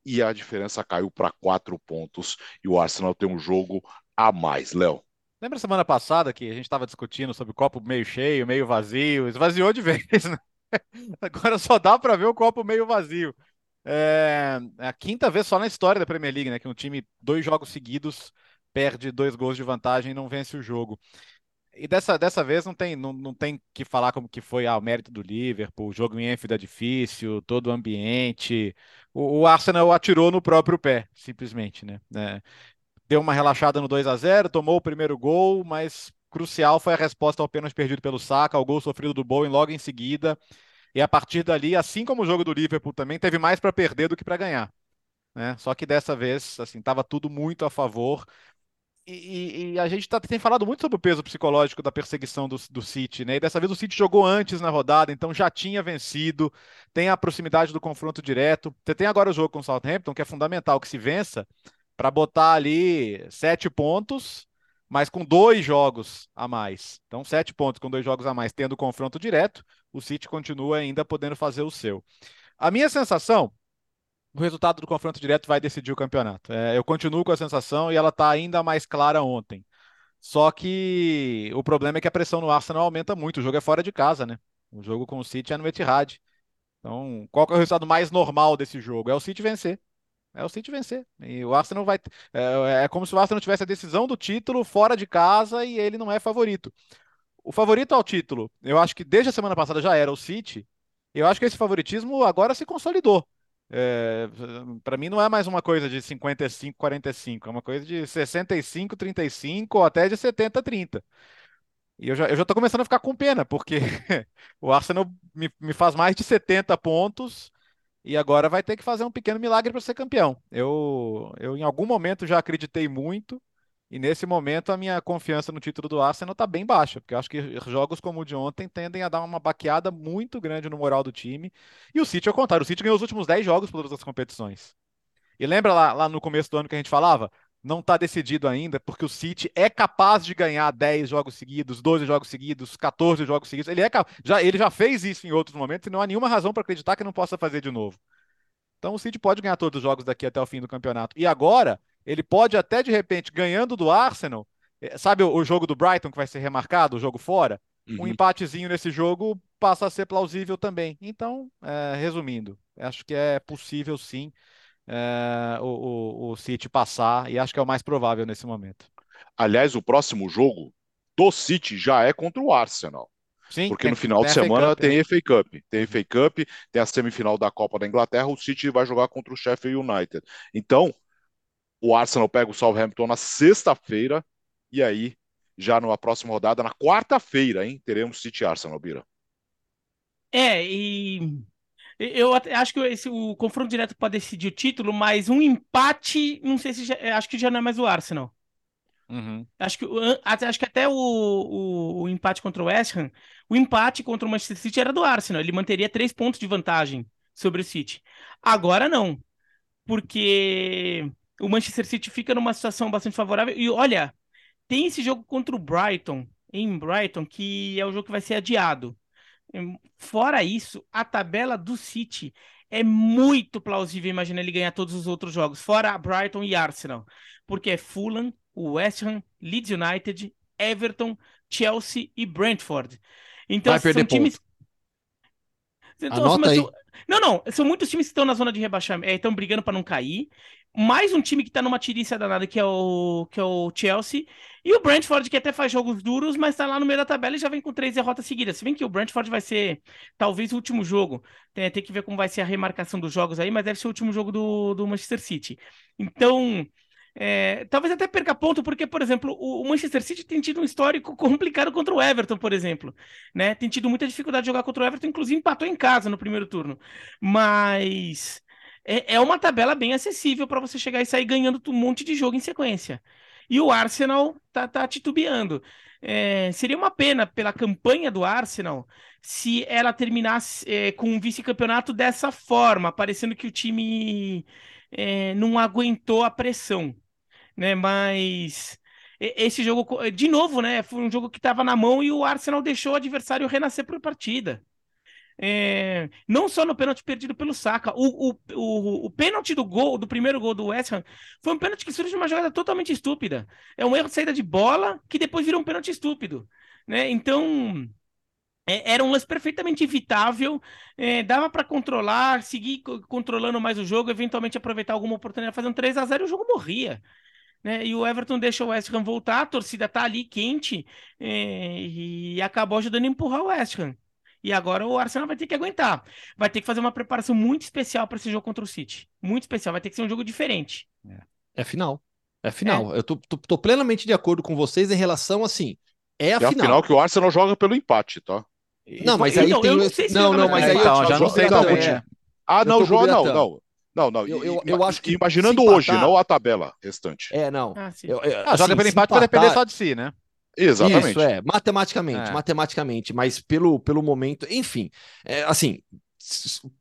E a diferença caiu para quatro pontos. E o Arsenal tem um jogo a mais, Léo. Lembra semana passada que a gente estava discutindo sobre o copo meio cheio, meio vazio? Esvaziou de vez, né? Agora só dá para ver o copo meio vazio. É, é a quinta vez só na história da Premier League, né? Que um time, dois jogos seguidos, perde dois gols de vantagem e não vence o jogo. E dessa, dessa vez não tem, não, não tem que falar como que foi ah, o mérito do Liverpool, o jogo em Enfield é difícil, todo o ambiente. O, o Arsenal atirou no próprio pé, simplesmente, né? É, deu uma relaxada no 2 a 0 tomou o primeiro gol, mas crucial foi a resposta ao pênalti perdido pelo Saka, ao gol sofrido do Bowen logo em seguida. E a partir dali, assim como o jogo do Liverpool também, teve mais para perder do que para ganhar. Né? Só que dessa vez, assim, estava tudo muito a favor. E, e, a gente tá, tem falado muito sobre o peso psicológico da perseguição do, do City, né? E dessa vez o City jogou antes na rodada, então já tinha vencido, tem a proximidade do confronto direto. Você tem agora o jogo com o Southampton, que é fundamental que se vença para botar ali sete pontos mas com dois jogos a mais. Então, sete pontos com dois jogos a mais, tendo confronto direto, o City continua ainda podendo fazer o seu. A minha sensação, o resultado do confronto direto vai decidir o campeonato. É, eu continuo com a sensação e ela está ainda mais clara ontem. Só que o problema é que a pressão no Arsenal aumenta muito. O jogo é fora de casa, né? O jogo com o City é no Etihad. Então, qual é o resultado mais normal desse jogo? É o City vencer. É o City vencer. E o Arsenal vai. É, é, como se o Arsenal tivesse a decisão do título fora de casa e ele não é favorito. O favorito ao título, eu acho que desde a semana passada já era o City. Eu acho que esse favoritismo agora se consolidou. É, para mim não é mais uma coisa de 55, 45, é uma coisa de 65, 35 ou até de 70, 30. E eu já, eu já tô começando a ficar com pena, porque o Arsenal me, me faz mais de 70 pontos e agora vai ter que fazer um pequeno milagre para ser campeão. Eu, eu, em algum momento, já acreditei muito, e nesse momento a minha confiança no título do Arsenal está bem baixa, porque eu acho que jogos como o de ontem tendem a dar uma baqueada muito grande no moral do time. E o City, ao contrário, o City ganhou os últimos 10 jogos por todas as competições. E lembra lá, lá no começo do ano que a gente falava? Não está decidido ainda, porque o City é capaz de ganhar 10 jogos seguidos, 12 jogos seguidos, 14 jogos seguidos. Ele, é, já, ele já fez isso em outros momentos e não há nenhuma razão para acreditar que não possa fazer de novo. Então o City pode ganhar todos os jogos daqui até o fim do campeonato. E agora, ele pode até de repente, ganhando do Arsenal, eh, sabe o, o jogo do Brighton que vai ser remarcado, o jogo fora? Uhum. Um empatezinho nesse jogo passa a ser plausível também. Então, é, resumindo, acho que é possível sim é, o, o, o City passar, e acho que é o mais provável nesse momento. Aliás, o próximo jogo do City já é contra o Arsenal. Sim, porque tem, no final de semana Cup, tem FA Cup, tem FA Cup, tem a semifinal da Copa da Inglaterra, o City vai jogar contra o Sheffield United. Então, o Arsenal pega o Southampton na sexta-feira e aí já na próxima rodada, na quarta-feira, hein, teremos City Arsenal, Bira. É, e eu acho que esse, o confronto direto pode decidir o título, mas um empate, não sei se já, acho que já não é mais o Arsenal. Uhum. Acho, que, acho que até o, o, o, empate contra o West Ham, o empate contra o Manchester City era do Arsenal. Ele manteria três pontos de vantagem sobre o City. Agora não, porque o Manchester City fica numa situação bastante favorável. E olha, tem esse jogo contra o Brighton, em Brighton, que é o jogo que vai ser adiado. Fora isso, a tabela do City é muito plausível imaginar ele ganhar todos os outros jogos, fora Brighton e Arsenal, porque é Fulham, West Ham, Leeds United, Everton, Chelsea e Brentford. Então Vai são times. Então, Anota aí. Não, não, são muitos times que estão na zona de rebaixamento, estão brigando para não cair mais um time que tá numa tirícia danada, que é o, que é o Chelsea. E o Brentford, que até faz jogos duros, mas tá lá no meio da tabela e já vem com três derrotas seguidas. Se bem que o Brentford vai ser talvez o último jogo. Tem, tem que ver como vai ser a remarcação dos jogos aí, mas deve ser o último jogo do, do Manchester City. Então. É, talvez até perca ponto, porque, por exemplo, o, Manchester City tem tido um histórico complicado contra o Everton, por exemplo. Né? Tem tido muita dificuldade de jogar contra o Everton, inclusive empatou em casa no primeiro turno. Mas é, é uma tabela bem acessível para você chegar e sair ganhando um monte de jogo em sequência. E o Arsenal tá, tá titubeando. É, seria uma pena pela campanha do Arsenal se ela terminasse é, com um vice-campeonato dessa forma, parecendo que o time é, não aguentou a pressão, né? Mas esse jogo, de novo, né? Foi um jogo que estava na mão e o Arsenal deixou o adversário renascer por partida. É, não só no pênalti perdido pelo Saka, o, o, o, o, pênalti do gol, do primeiro gol do West Ham, foi um pênalti que surge de uma jogada totalmente estúpida. É um erro de saída de bola que depois vira um pênalti estúpido. Né? Então, é, era um lance perfeitamente evitável, é, dava para controlar, seguir controlando mais o jogo, eventualmente aproveitar alguma oportunidade, fazer um 3 a 0 e o jogo morria. Né? E o Everton deixa o West Ham voltar, a torcida tá ali quente é, e acabou ajudando a empurrar o West Ham. E agora o Arsenal vai ter que aguentar. Vai ter que fazer uma preparação muito especial para esse jogo contra o City. Muito especial. Vai ter que ser um jogo diferente. É, é final. É final. É. Eu tô, tô, tô, plenamente de acordo com vocês em relação assim. É a é final. a final que o Arsenal joga pelo empate, tá? Não, mas aí tem. Não, se não, não, mas aí então, já não sei também. É. Ah, não, joga, não, não. Não, não. Eu, eu, eu acho que. Imaginando hoje, não a tabela restante. É, não. Ah, eu, eu, ah, assim, joga pelo empate vai depender só de si, né? Exatamente. Isso, é, matematicamente, é. matematicamente, mas pelo, pelo momento, enfim, é, assim,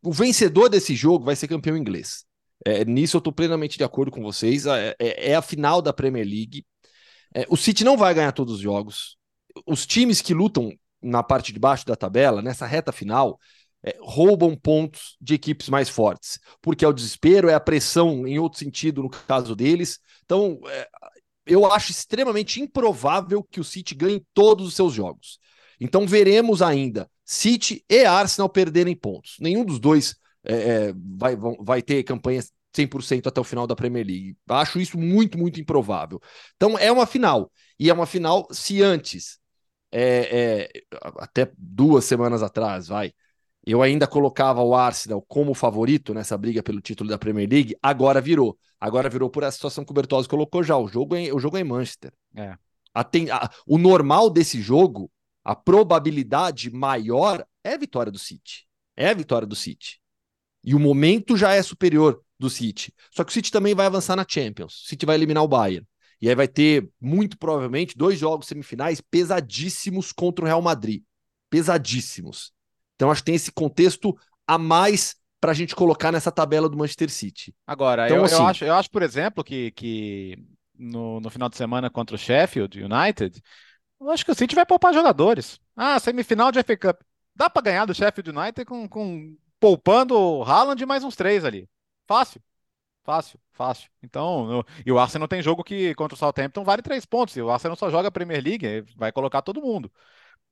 o vencedor desse jogo vai ser campeão inglês. É, nisso eu estou plenamente de acordo com vocês. É, é, é a final da Premier League. É, o City não vai ganhar todos os jogos. Os times que lutam na parte de baixo da tabela, nessa reta final, é, roubam pontos de equipes mais fortes, porque é o desespero, é a pressão em outro sentido no caso deles. Então, é, eu acho extremamente improvável que o City ganhe todos os seus jogos. Então veremos ainda City e Arsenal perderem pontos. Nenhum dos dois é, é vai, vai ter campanha 100% até o final da Premier League. Acho isso muito, muito improvável. Então é uma final. E é uma final se antes, é, é, até duas semanas atrás, vai, eu ainda colocava o Arsenal como favorito nessa briga pelo título da Premier League, agora virou. Agora virou por essa situação que o Bertozzi colocou já. O jogo é, o jogo é em Manchester. É. A, a, o normal desse jogo, a probabilidade maior é a vitória do City. É a vitória do City. E o momento já é superior do City. Só que o City também vai avançar na Champions. O City vai eliminar o Bayern. E aí vai ter, muito provavelmente, dois jogos semifinais pesadíssimos contra o Real Madrid. Pesadíssimos. Então acho que tem esse contexto a mais para a gente colocar nessa tabela do Manchester City. Agora, então, eu, assim, eu, acho, eu acho, por exemplo, que, que no, no final de semana contra o Sheffield United, eu acho que o City vai poupar jogadores. Ah, semifinal de FA Cup. Dá para ganhar do Sheffield United com, com poupando o Haaland e mais uns três ali. Fácil. Fácil, fácil. Então, e o Arsenal tem jogo que contra o Southampton vale três pontos. E o Arsenal só joga a Premier League, vai colocar todo mundo.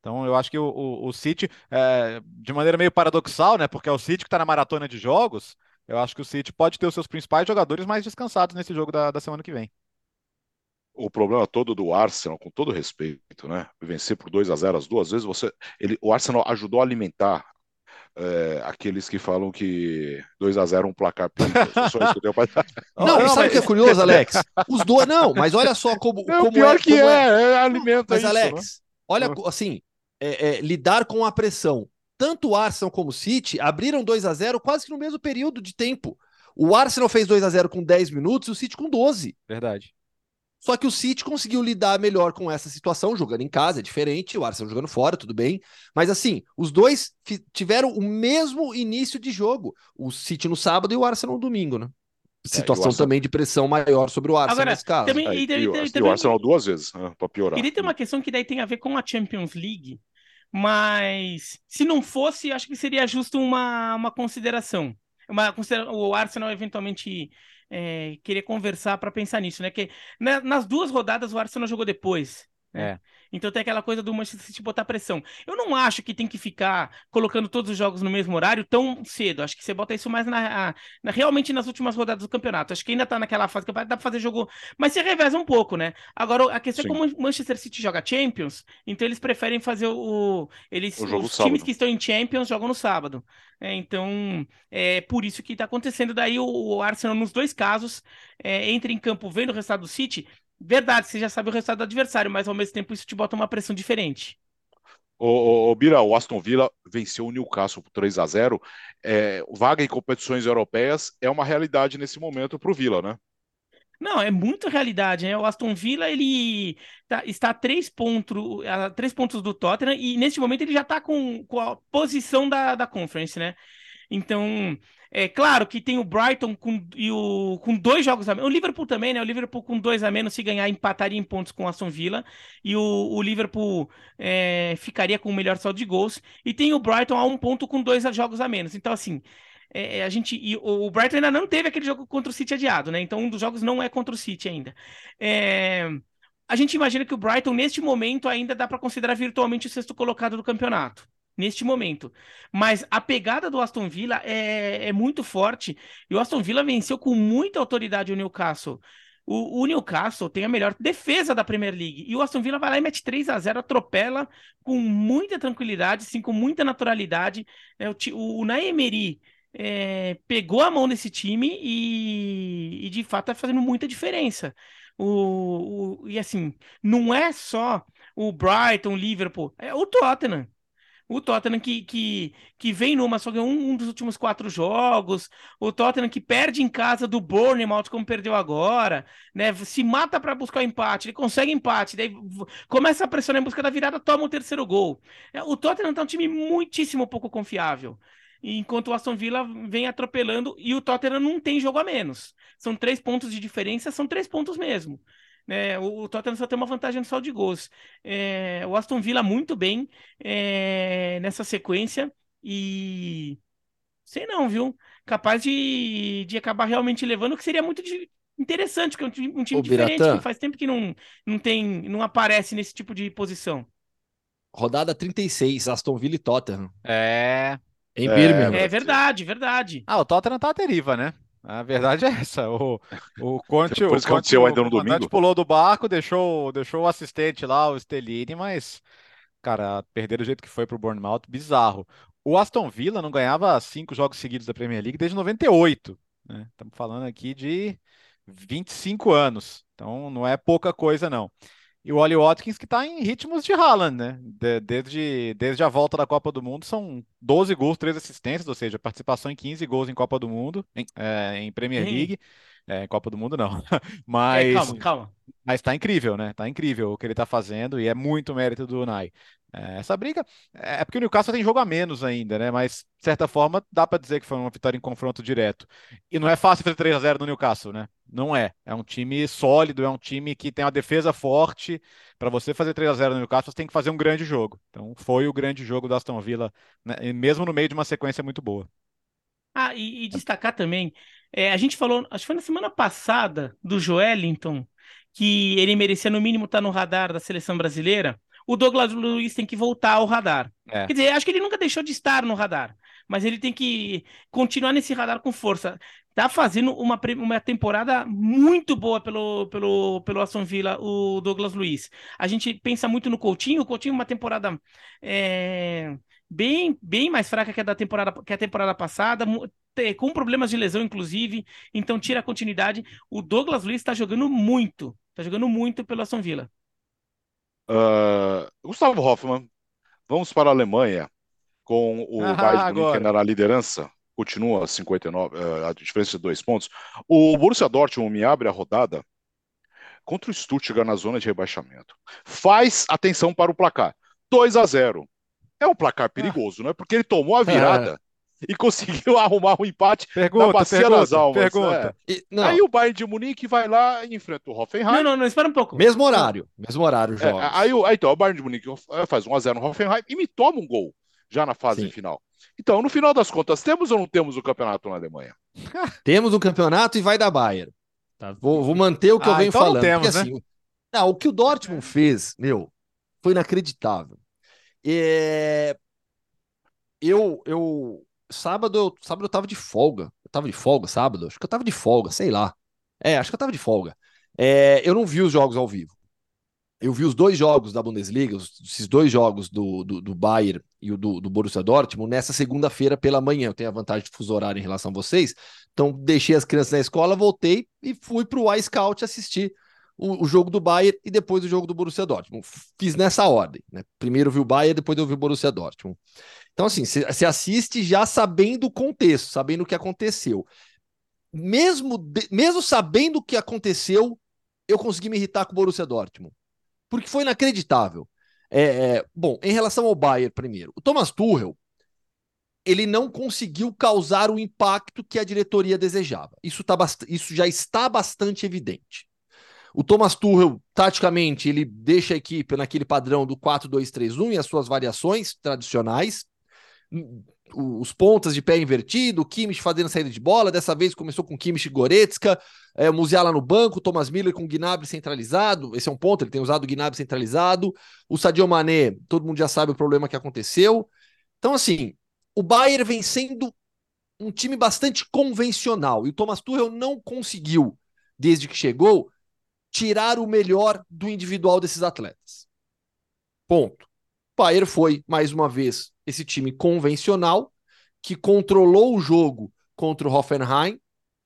Então eu acho que o, o, o City, é, de maneira meio paradoxal, né? Porque é o City que está na maratona de jogos, eu acho que o City pode ter os seus principais jogadores mais descansados nesse jogo da, da semana que vem. O problema todo do Arsenal, com todo respeito, né? Vencer por 2 a 0 as duas vezes, você, ele, o Arsenal ajudou a alimentar é, aqueles que falam que 2 a 0 é um placar Não, não, sabe o que é curioso, Alex? Os dois, não, mas olha só como, é, como pior é, que é, é, é alimenta mas, isso, Alex, né? olha, assim, é, é, lidar com a pressão. Tanto o Arsenal como o City abriram 2 a 0 quase que no mesmo período de tempo. O Arsenal fez 2 a 0 com 10 minutos e o City com 12. Verdade. Só que o City conseguiu lidar melhor com essa situação, jogando em casa, é diferente, o Arsenal jogando fora, tudo bem. Mas assim, os dois tiveram o mesmo início de jogo. O City no sábado e o Arsenal no domingo, né? É, situação é, Arsenal... também de pressão maior sobre o Arsenal Agora, nesse caso. Também, é, e, e, e, e, o Arsenal duas vezes, né, para piorar. Ele tem uma questão que daí tem a ver com a Champions League, mas se não fosse, acho que seria justo uma, uma consideração. Uma, o Arsenal eventualmente é, querer conversar para pensar nisso, né? Que né, nas duas rodadas o Arsenal jogou depois. Né? É. Então tem aquela coisa do Manchester City botar pressão. Eu não acho que tem que ficar colocando todos os jogos no mesmo horário tão cedo. Acho que você bota isso mais na, na realmente nas últimas rodadas do campeonato. Acho que ainda tá naquela fase que dá pra fazer jogo, mas se reveza um pouco, né? Agora a questão Sim. é como o Manchester City joga Champions, então eles preferem fazer o eles os times que estão em Champions jogam no sábado. É, então é por isso que tá acontecendo daí o, o Arsenal nos dois casos é, entra em campo vendo o resultado do City Verdade, você já sabe o resultado do adversário, mas ao mesmo tempo isso te bota uma pressão diferente. O, o, Bira, o Aston Villa venceu o Newcastle por 3 a 0 é, Vaga em competições europeias é uma realidade nesse momento para o Villa, né? Não, é muito realidade, né? O Aston Villa, ele tá, está a três, ponto, a três pontos do Tottenham e neste momento ele já está com, com a posição da, da Conference, né? Então, é claro que tem o Brighton com, e o, com dois jogos a menos. O Liverpool também, né? O Liverpool com dois a menos, se ganhar, empataria em pontos com o Aston Villa. E o, o Liverpool é, ficaria com o melhor saldo de gols. E tem o Brighton a um ponto com dois jogos a menos. Então, assim, é, a gente. E o Brighton ainda não teve aquele jogo contra o City adiado, né? Então, um dos jogos não é contra o City ainda. É, a gente imagina que o Brighton, neste momento, ainda dá para considerar virtualmente o sexto colocado do campeonato neste momento. Mas a pegada do Aston Villa é, é muito forte e o Aston Villa venceu com muita autoridade o Newcastle. O, o, Newcastle tem a melhor defesa da Premier League. E o Aston Villa vai lá e mete 3 a 0 atropela com muita tranquilidade, sim, com muita naturalidade. É, o, o, o Naemeri é, pegou a mão nesse time e, e de fato está fazendo muita diferença. O, o, e assim, não é só o Brighton, o Liverpool, é o Tottenham. O Tottenham que, que, que vem numa, só ganhou um, um, dos últimos quatro jogos. O Tottenham que perde em casa do Bournemouth, como perdeu agora, né? Se mata para buscar o empate, ele consegue empate, daí começa a pressionar em busca da virada, toma o terceiro gol. É, o Tottenham tá um time muitíssimo pouco confiável. Enquanto o Aston Villa vem atropelando e o Tottenham não tem jogo a menos. São três pontos de diferença, são três pontos mesmo. É, o, Tottenham só tem uma vantagem no saldo de gols. É, o Aston Villa muito bem é, nessa sequência e sei não, viu? Capaz de, de acabar realmente levando, o que seria muito de, interessante, porque é um time, um time diferente, que faz tempo que não, não tem, não aparece nesse tipo de posição. Rodada 36, Aston Villa e Tottenham. É. Em Birmingham. É verdade, verdade. Ah, o Tottenham tá à deriva, né? A verdade é essa. O, o Conte, o Conte, ainda no domingo. pulou do barco, deixou, deixou o assistente lá, o Stellini, mas, cara, perder do jeito que foi pro Bournemouth, bizarro. O Aston Villa não ganhava cinco jogos seguidos da Premier League desde 98. Né? Estamos falando aqui de 25 anos. Então não é pouca coisa, não. E o Oli Watkins que está em ritmos de Haaland, né? De, desde, desde a volta da Copa do Mundo são 12 gols, 3 assistências, ou seja, participação em 15 gols em Copa do Mundo, em, é, em Premier League. É, Copa do Mundo não. Mas. É, calma, calma. Mas tá incrível, né? Tá incrível o que ele tá fazendo e é muito mérito do Unai. É, essa briga é porque o Newcastle tem jogo a menos ainda, né? Mas, de certa forma, dá para dizer que foi uma vitória em confronto direto. E não é fácil fazer 3 a 0 no Newcastle, né? Não é. É um time sólido, é um time que tem uma defesa forte. Para você fazer 3 a 0 no Newcastle, você tem que fazer um grande jogo. Então, foi o grande jogo do Aston Villa, né? mesmo no meio de uma sequência muito boa. Ah, e, e destacar também, é, a gente falou, acho que foi na semana passada, do Joelinton, que ele merecia no mínimo estar no radar da seleção brasileira o Douglas Luiz tem que voltar ao radar. É. Quer dizer, acho que ele nunca deixou de estar no radar, mas ele tem que continuar nesse radar com força. Tá fazendo uma, uma temporada muito boa pelo, pelo, pelo Aston Villa, o Douglas Luiz. A gente pensa muito no Coutinho, o Coutinho uma temporada é, bem, bem mais fraca que a, da temporada, que a temporada passada, com problemas de lesão, inclusive, então tira a continuidade. O Douglas Luiz está jogando muito, está jogando muito pelo Aston Villa. Uh, Gustavo Hoffmann, vamos para a Alemanha com o ah, Bayern de Munique na liderança. Continua 59, uh, a diferença de dois pontos. O Borussia Dortmund me abre a rodada contra o Stuttgart na zona de rebaixamento. Faz atenção para o placar. 2 a 0. É um placar perigoso, ah. né? Porque ele tomou a virada. É e conseguiu arrumar um empate pergunta, na Bacia pergunta, das Almas. Pergunta. É. E, aí o Bayern de Munique vai lá e enfrenta o Hoffenheim. Não, não, não, espera um pouco. Mesmo horário, mesmo horário, é, aí, aí então, o Bayern de Munique é, faz 1x0 no Hoffenheim e me toma um gol já na fase Sim. final. Então, no final das contas, temos ou não temos o campeonato na Alemanha? temos um campeonato e vai da Bayern. Tá, vou, vou, manter o que ah, eu venho então falando. Temos, porque, né? assim, não, o que o Dortmund fez, meu, foi inacreditável. É... Eu, eu, sábado, eu, sábado eu tava de folga. Eu tava de folga sábado? Acho que eu tava de folga, sei lá. É, acho que eu tava de folga. É, eu não vi os jogos ao vivo. Eu vi os dois jogos da Bundesliga, esses dois jogos do, do, do Bayern e o do, do Borussia Dortmund, nessa segunda-feira pela manhã. Eu tenho a vantagem de fuso horário em relação a vocês. Então, deixei as crianças na escola, voltei e fui pro iScout assistir o, o, jogo do Bayern e depois o jogo do Borussia Dortmund. Fiz nessa ordem. Né? Primeiro vi o Bayern, depois eu vi o Borussia Dortmund. Então, assim, você assiste já sabendo o contexto, sabendo o que aconteceu. mesmo, de, mesmo sabendo o que aconteceu, eu consegui me irritar com o Borussia Dortmund. Porque foi inacreditável. É, é, bom, em relação ao Bayern, primeiro, o Thomas Tuchel ele não conseguiu causar o impacto que a diretoria desejava. Isso, tá isso já está bastante evidente. O Thomas Tuchel, taticamente, ele deixa a equipe naquele padrão do 4-2-3-1 e as suas variações tradicionais. Os pontas de pé invertido, o Kimmich fazendo saída de bola. Dessa vez começou com Kimmich e Goretzka, é, Musiala no banco, Thomas Miller com Gnabry centralizado. Esse é um ponto, ele tem usado o Gnabry centralizado. O Sadio Mané, todo mundo já sabe o problema que aconteceu. Então, assim, o Bayern vem sendo um time bastante convencional e o Thomas Tuchel não conseguiu, desde que chegou, tirar o melhor do individual desses atletas. Ponto. O Bayern foi, mais uma vez, esse time convencional que controlou o jogo contra o Hoffenheim,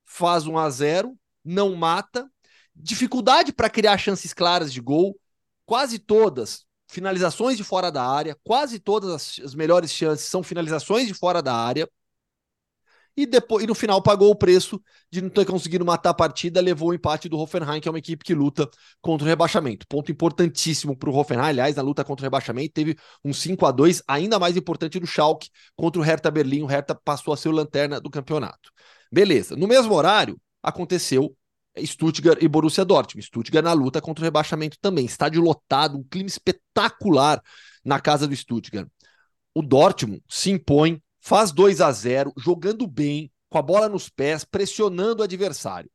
faz 1 a 0, não mata, dificuldade para criar chances claras de gol, quase todas finalizações de fora da área, quase todas as, as melhores chances são finalizações de fora da área. E, depois, e no final pagou o preço de não ter conseguido matar a partida, levou o empate do Hoffenheim, que é uma equipe que luta contra o rebaixamento. Ponto importantíssimo para o Hoffenheim, aliás, na luta contra o rebaixamento, teve um 5 a 2 ainda mais importante do Schalke contra o Hertha Berlim. O Hertha passou a ser o lanterna do campeonato. Beleza. No mesmo horário, aconteceu Stuttgart e Borussia Dortmund. Stuttgart na luta contra o rebaixamento também. Estádio lotado, um clima espetacular na casa do Stuttgart. O Dortmund se impõe, faz 2 a 0 jogando bem, com a bola nos pés, pressionando o adversário.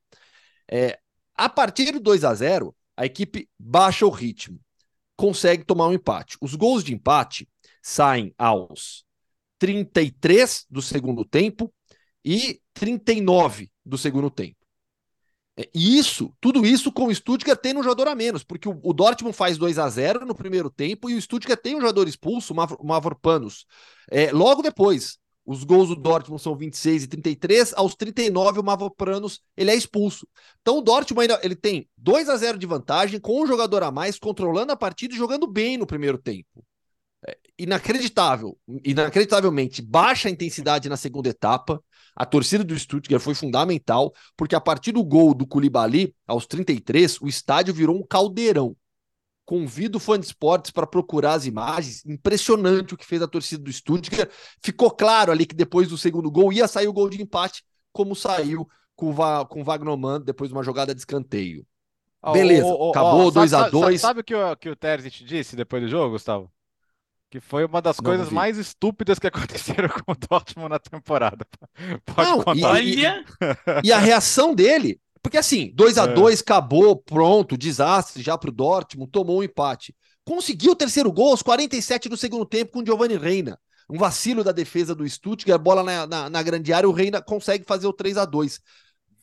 É, a partir do 2 a 0 a equipe baixa o ritmo, consegue tomar um empate. Os gols de empate saem aos 33 do segundo tempo e 39 do segundo tempo. É, e isso, tudo isso com o Stuttgart tendo um jogador a menos, porque o, Dortmund faz 2 a 0 no primeiro tempo e o Stuttgart tem um jogador expulso, o Mavropanos. É, logo depois, os gols do Dortmund são 26 e 33, aos 39 o Mavropanos ele é expulso. Então o Dortmund ainda ele tem 2 a 0 de vantagem, com um jogador a mais, controlando a partida e jogando bem no primeiro tempo. É, inacreditável, inacreditavelmente baixa a intensidade na segunda etapa. A torcida do Stuttgart foi fundamental, porque a partir do gol do Koulibaly, aos 33, o estádio virou um caldeirão. Convido o fã de esportes para procurar as imagens. Impressionante o que fez a torcida do Stuttgart. Ficou claro ali que depois do segundo gol ia sair o gol de empate, como saiu com o, Va com o Wagnoman depois de uma jogada de escanteio. Beleza, oh, oh, acabou 2x2. Sabe, sabe, sabe, o que o, que o Terzic disse depois do jogo, Gustavo? Que foi uma das não, coisas mais estúpidas que aconteceram com o Dortmund na temporada. Pode não, contar. E, e, e, a reação dele, porque assim, 2 a 2 é. acabou, pronto, desastre já pro Dortmund, tomou um empate. Conseguiu o terceiro gol aos 47 do segundo tempo com o Giovanni Reina. Um vacilo da defesa do Stuttgart, bola na, na, na grande área, o Reina consegue fazer o 3 a 2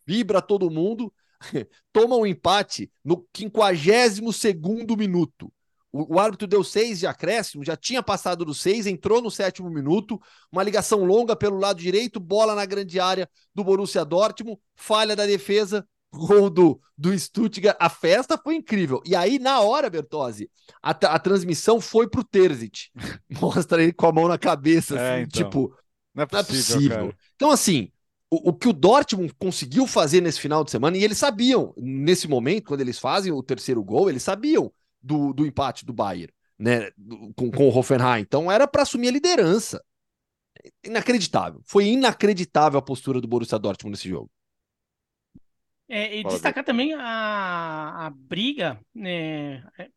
Vibra todo mundo, toma um empate no 52 segundo minuto. O, o, árbitro deu seis de acréscimo, já tinha passado dos seis, entrou no sétimo minuto, uma ligação longa pelo lado direito, bola na grande área do Borussia Dortmund, falha da defesa, gol do, do Stuttgart. A festa foi incrível. E aí, na hora, Bertozzi, a, a transmissão foi pro Terzic. Mostra ele com a mão na cabeça, é, assim, então. tipo, não é possível. Não é possível. Então, assim, o, o, que o Dortmund conseguiu fazer nesse final de semana, e eles sabiam, nesse momento, quando eles fazem o terceiro gol, eles sabiam do, do empate do Bayern, né, com, com o Hoffenheim. Então era para assumir a liderança. Inacreditável. Foi inacreditável a postura do Borussia Dortmund nesse jogo. É, e destacar também a, a briga né, é,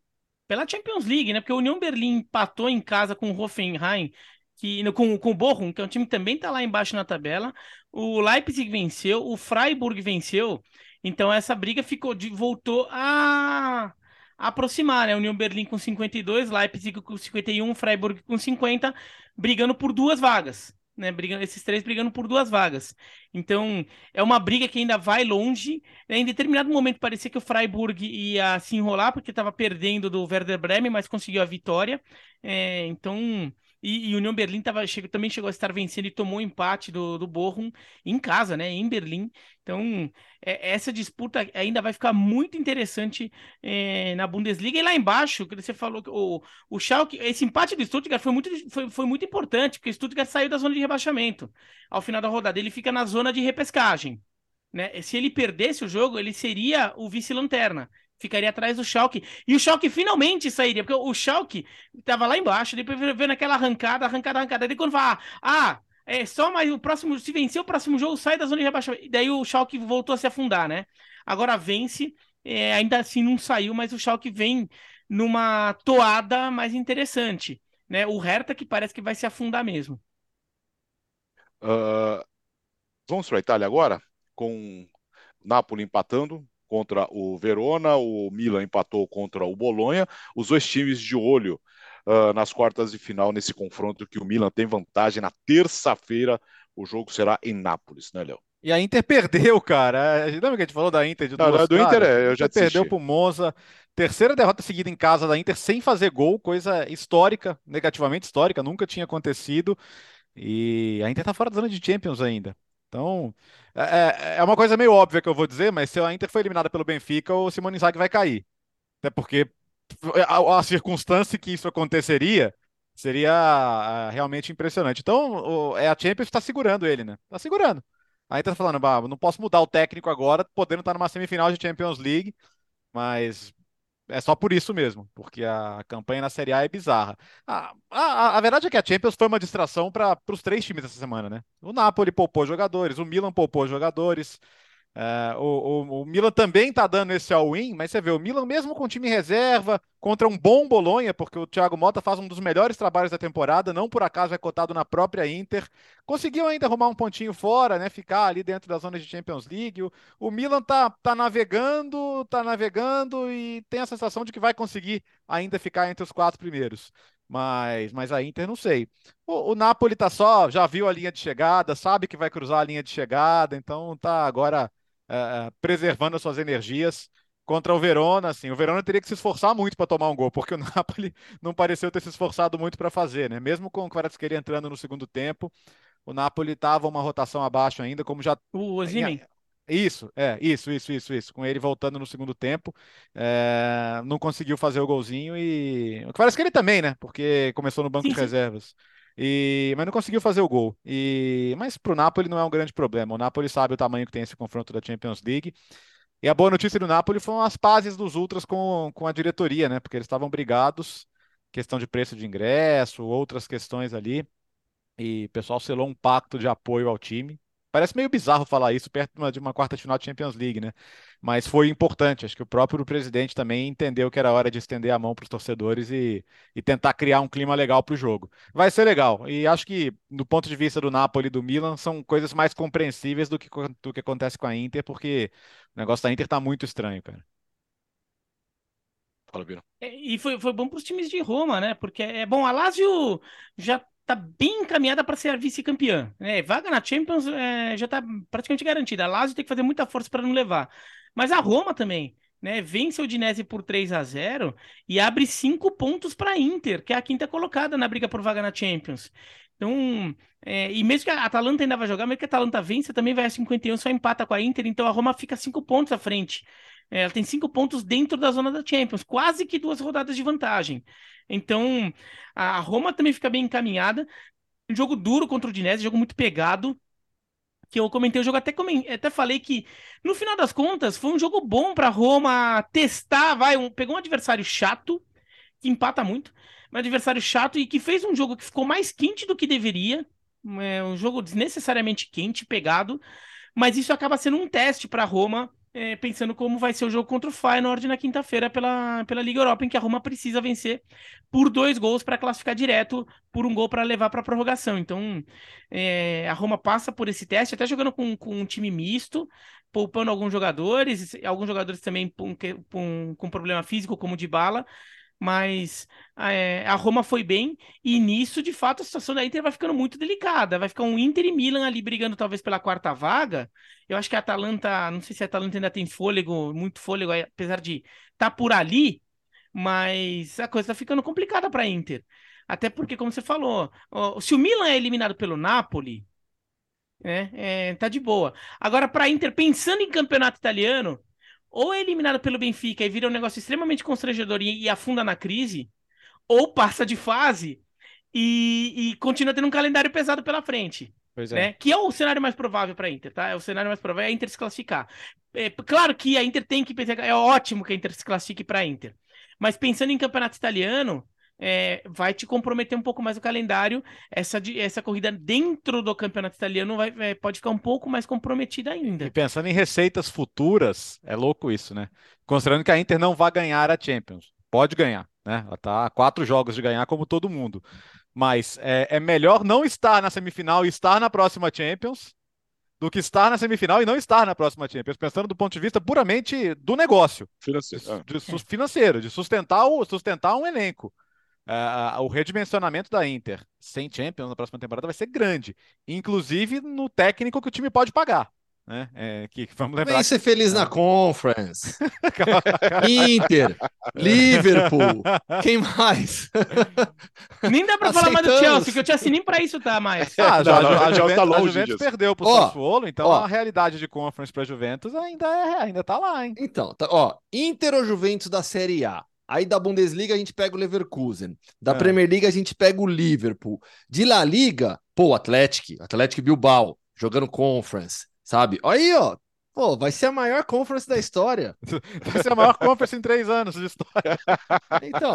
pela Champions League, né? Porque o União Berlim empatou em casa com o Hoffenheim, que, com, com o Bochum, que é um time que também está lá embaixo na tabela. O Leipzig venceu, o Freiburg venceu. Então essa briga ficou de, voltou a aproximar, né? União Berlim com 52, Leipzig com 51, Freiburg com 50, brigando por duas vagas. Né, brigando, esses três brigando por duas vagas. Então, é uma briga que ainda vai longe. Né, em determinado momento parecia que o Freiburg ia se enrolar, porque estava perdendo do Werder Bremen, mas conseguiu a vitória. É, então, e, e União Berlim tava, chegou, também chegou a estar vencendo e tomou o empate do, do Bochum em casa, né? Em Berlim. Então, é, essa disputa ainda vai ficar muito interessante é, na Bundesliga. E lá embaixo, que você falou que o, o Schalke, esse empate do Stuttgart foi muito, foi, foi muito importante, porque o Stuttgart saiu da zona de rebaixamento. Ao final da rodada, ele fica na zona de repescagem. Né? Se ele perdesse o jogo, ele seria o vice-lanterna. Ficaria atrás do Schalke. E o Schalke finalmente sairia, porque o Schalke estava lá embaixo, depois vendo aquela arrancada, arrancada, arrancada. Daí quando fala, ah, é só mais o próximo, se vencer o próximo jogo, sai da zona de rebaixamento. Daí o Schalke voltou a se afundar, né? Agora vence, é, ainda assim não saiu, mas o Schalke vem numa toada mais interessante, né? O Hertha que parece que vai se afundar mesmo. Uh, vamos para a Itália agora, com Napoli empatando contra o Verona, o Milan empatou contra o Bolonha, os dois times de olho uh, nas quartas de final nesse confronto que o Milan tem vantagem na terça-feira. O jogo será em Nápoles, né, Léo? E a Inter perdeu, cara. Lembra que a gente falou da Inter de duas Não, do Inter é, eu já perdeu pro Monza. Terceira derrota seguida em casa da Inter sem fazer gol, coisa histórica, negativamente histórica, nunca tinha acontecido. E a Inter tá fora da zona de Champions ainda. Então, é, é, é uma coisa meio óbvia que eu vou dizer, mas se a Inter foi eliminada pelo Benfica, o Simone Inzaghi vai cair. Até porque a, a circunstância que isso aconteceria seria ah, realmente impressionante. Então, o, é a Champions está segurando ele, né? Tá segurando. Aí tá falando, bah, não posso mudar o técnico agora, podendo estar numa semifinal de Champions League, mas é só por isso mesmo, porque a campanha na Série A é bizarra. A, a, a verdade é que a Champions foi uma distração para os três times essa semana, né? O Napoli poupou jogadores, o Milan poupou jogadores, Uh, o, o, o, Milan também está dando esse all-in, mas você vê, o Milan, mesmo com time reserva, contra um bom Bolonha, porque o Thiago Mota faz um dos melhores trabalhos da temporada, não por acaso é cotado na própria Inter, conseguiu ainda arrumar um pontinho fora, né? Ficar ali dentro da zona de Champions League. O, o Milan tá, tá navegando, tá navegando e tem a sensação de que vai conseguir ainda ficar entre os quatro primeiros. Mas, mas a Inter não sei. O, o Napoli tá só, já viu a linha de chegada, sabe que vai cruzar a linha de chegada, então tá agora uh, preservando as suas energias contra o Verona, assim, o Verona teria que se esforçar muito para tomar um gol, porque o Napoli não pareceu ter se esforçado muito para fazer, né? Mesmo com o Kvaratskhelia entrando no segundo tempo, o Napoli estava uma rotação abaixo ainda, como já o Osimhen. Isso, é, isso, isso, isso, isso. Com ele voltando no segundo tempo, é, não conseguiu fazer o golzinho e. Parece que ele também, né? Porque começou no banco sim, de reservas. E, mas não conseguiu fazer o gol. E, mas para o Napoli não é um grande problema. O Napoli sabe o tamanho que tem esse confronto da Champions League. E a boa notícia do Napoli foram as pazes dos Ultras com, com a diretoria, né? Porque eles estavam brigados, questão de preço de ingresso, outras questões ali. E o pessoal selou um pacto de apoio ao time. Parece meio bizarro falar isso perto de uma, de uma quarta final de Champions League, né? Mas foi importante. Acho que o próprio presidente também entendeu que era hora de estender a mão para os torcedores e, e tentar criar um clima legal para o jogo. Vai ser legal. E acho que, do ponto de vista do Napoli e do Milan, são coisas mais compreensíveis do que, do que acontece com a Inter, porque o negócio da Inter está muito estranho, cara. Fala, Bira. É, e foi, foi bom para os times de Roma, né? Porque é bom, a Lazio já tá bem encaminhada para ser vice-campeã. É, vaga na Champions é, já tá praticamente garantida. A Lazio tem que fazer muita força para não levar. Mas a Roma também, né? Vence o Udinese por 3 a 0 e abre cinco pontos para a Inter, que é a quinta colocada na briga por vaga na Champions. Então, é, e mesmo que a Atalanta ainda vai jogar, mesmo que a Atalanta vença, também vai a 51, só empata com a Inter, então a Roma fica cinco pontos à frente. É, ela tem cinco pontos dentro da zona da Champions, quase que duas rodadas de vantagem. Então, a Roma também fica bem encaminhada. Um jogo duro contra o Dinese, jogo muito pegado. Que eu comentei o jogo, até, até falei que, no final das contas, foi um jogo bom para Roma testar. Vai, um... pegou um adversário chato, que empata muito, um adversário chato e que fez um jogo que ficou mais quente do que deveria. É um jogo desnecessariamente quente, pegado. Mas isso acaba sendo um teste para Roma é, pensando como vai ser o jogo contra o Feyenoord na quinta-feira pela, pela Liga Europa, em que a Roma precisa vencer por dois gols para classificar direto, por um gol para levar para a prorrogação. Então, é, a Roma passa por esse teste, até jogando com, com um time misto, poupando alguns jogadores, alguns jogadores também com, com, com problema físico, como o de bala, mas é, a Roma foi bem e nisso, de fato, a situação da Inter vai ficando muito delicada. Vai ficar um Inter e Milan ali brigando talvez pela quarta vaga. Eu acho que a Atalanta, não sei se a Atalanta ainda tem fôlego, muito fôlego, apesar de estar tá por ali, mas a coisa está ficando complicada para a Inter. Até porque, como você falou, se o Milan é eliminado pelo Napoli, né, é, tá de boa. Agora, para a Inter, pensando em campeonato italiano, ou é eliminado pelo Benfica e vira um negócio extremamente constrangedor e, e afunda na crise, ou passa de fase e, e, continua tendo um calendário pesado pela frente. É. Né? Que é o cenário mais provável para a Inter, tá? É o cenário mais provável é a Inter se classificar. É, claro que a Inter tem que pensar, é ótimo que a Inter se classifique para a Inter. Mas pensando em campeonato italiano, é, vai te comprometer um pouco mais o calendário. Essa, essa corrida dentro do campeonato italiano vai, é, pode ficar um pouco mais comprometida ainda. E pensando em receitas futuras, é louco isso, né? Considerando que a Inter não vai ganhar a Champions. Pode ganhar, né? Ela tá a quatro jogos de ganhar, como todo mundo. Mas é, é melhor não estar na semifinal e estar na próxima Champions do que estar na semifinal e não estar na próxima Champions, pensando do ponto de vista puramente do negócio. Financeiro. De, de, financeiro, de sustentar, o, sustentar um elenco. Uh, o redimensionamento da Inter sem Champions na próxima temporada vai ser grande, inclusive no técnico que o time pode pagar. Né? É, que, vamos lembrar Vem ser feliz na Conference. Inter, Liverpool, quem mais? Nem dá pra falar mais do Chelsea, que eu tinha nem pra isso tá mais. Ah, já, não, a, a, Juventus, tá longe a Juventus perdeu pro oh, Sassuolo, então ó, a realidade de Conference pra Juventus ainda, é, ainda tá lá, hein? Então, tá, ó, Inter ou Juventus da Série A? Aí da Bundesliga a gente pega o Leverkusen. Da é. Premier League a gente pega o Liverpool. De La Liga, pô, Atlético, Atlético Bilbao, jogando Conference, sabe? Aí, ó, Pô, vai ser a maior conference da história. Vai ser a maior conference em três anos de história. Então.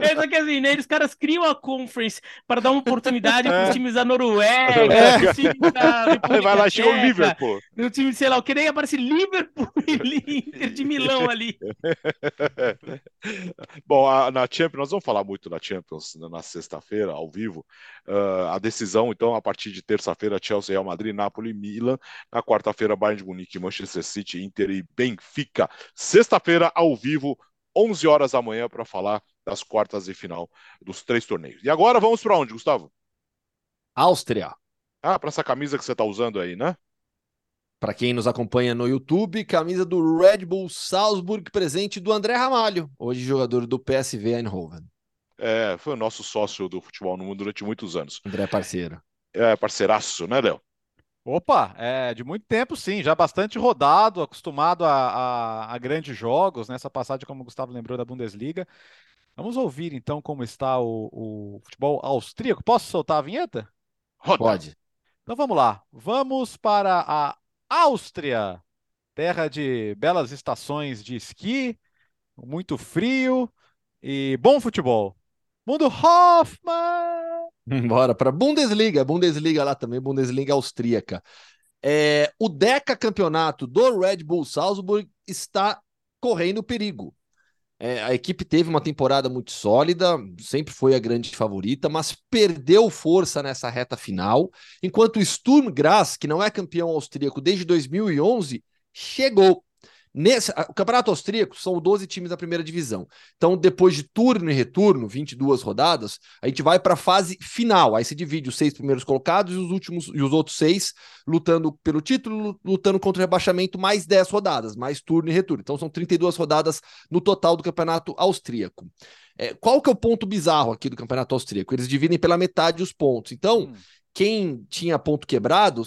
É, só que assim, né, os caras criam a conference para dar uma oportunidade para os é. times da Noruega, é. times da República Vai lá, chega o Liverpool. No time, sei lá, o que nem aparece Liverpool e Inter de Milão ali. Bom, a, na Champions, nós vamos falar muito na Champions na, na sexta-feira, ao vivo. Uh, a decisão, então, a partir de terça-feira, Chelsea, Real Madrid, Napoli, Milan. Na quarta-feira, Bayern de Munique, Manchester City, Inter e Benfica. Sexta-feira, ao vivo, 11 horas da manhã, para falar das quartas de final dos três torneios. E agora vamos para onde, Gustavo? Áustria. Ah, para essa camisa que você está usando aí, né? Para quem nos acompanha no YouTube, camisa do Red Bull Salzburg, presente do André Ramalho, hoje jogador do PSV Eindhoven. É, foi o nosso sócio do futebol no mundo durante muitos anos. André parceiro. É, parceiraço, né, Léo? Opa, é de muito tempo, sim, já bastante rodado, acostumado a, a, a, grandes jogos, nessa passagem, como o Gustavo lembrou, da Bundesliga. Vamos ouvir então como está o, o futebol austríaco. Posso soltar a vinheta? Pode. Então vamos lá. Vamos para a Áustria, terra de belas estações de esqui, muito frio e bom futebol. Mundo Hoffman! Bora para Bundesliga, Bundesliga lá também, Bundesliga austríaca. É, o Deca campeonato do Red Bull Salzburg está correndo perigo. É, a equipe teve uma temporada muito sólida, sempre foi a grande favorita, mas perdeu força nessa reta final, enquanto o Sturm Graz, que não é campeão austríaco desde 2011, chegou. Nesse, o Campeonato Austríaco são 12 times da primeira divisão. Então, depois de turno e retorno, 22 rodadas, a gente vai para a fase final. Aí se divide os seis primeiros colocados e os últimos e os outros seis lutando pelo título, lutando contra o rebaixamento, mais 10 rodadas, mais turno e retorno. Então, são 32 rodadas no total do Campeonato Austríaco. É, qual que é o ponto bizarro aqui do Campeonato Austríaco? Eles dividem pela metade os pontos. Então, hum. quem tinha ponto quebrado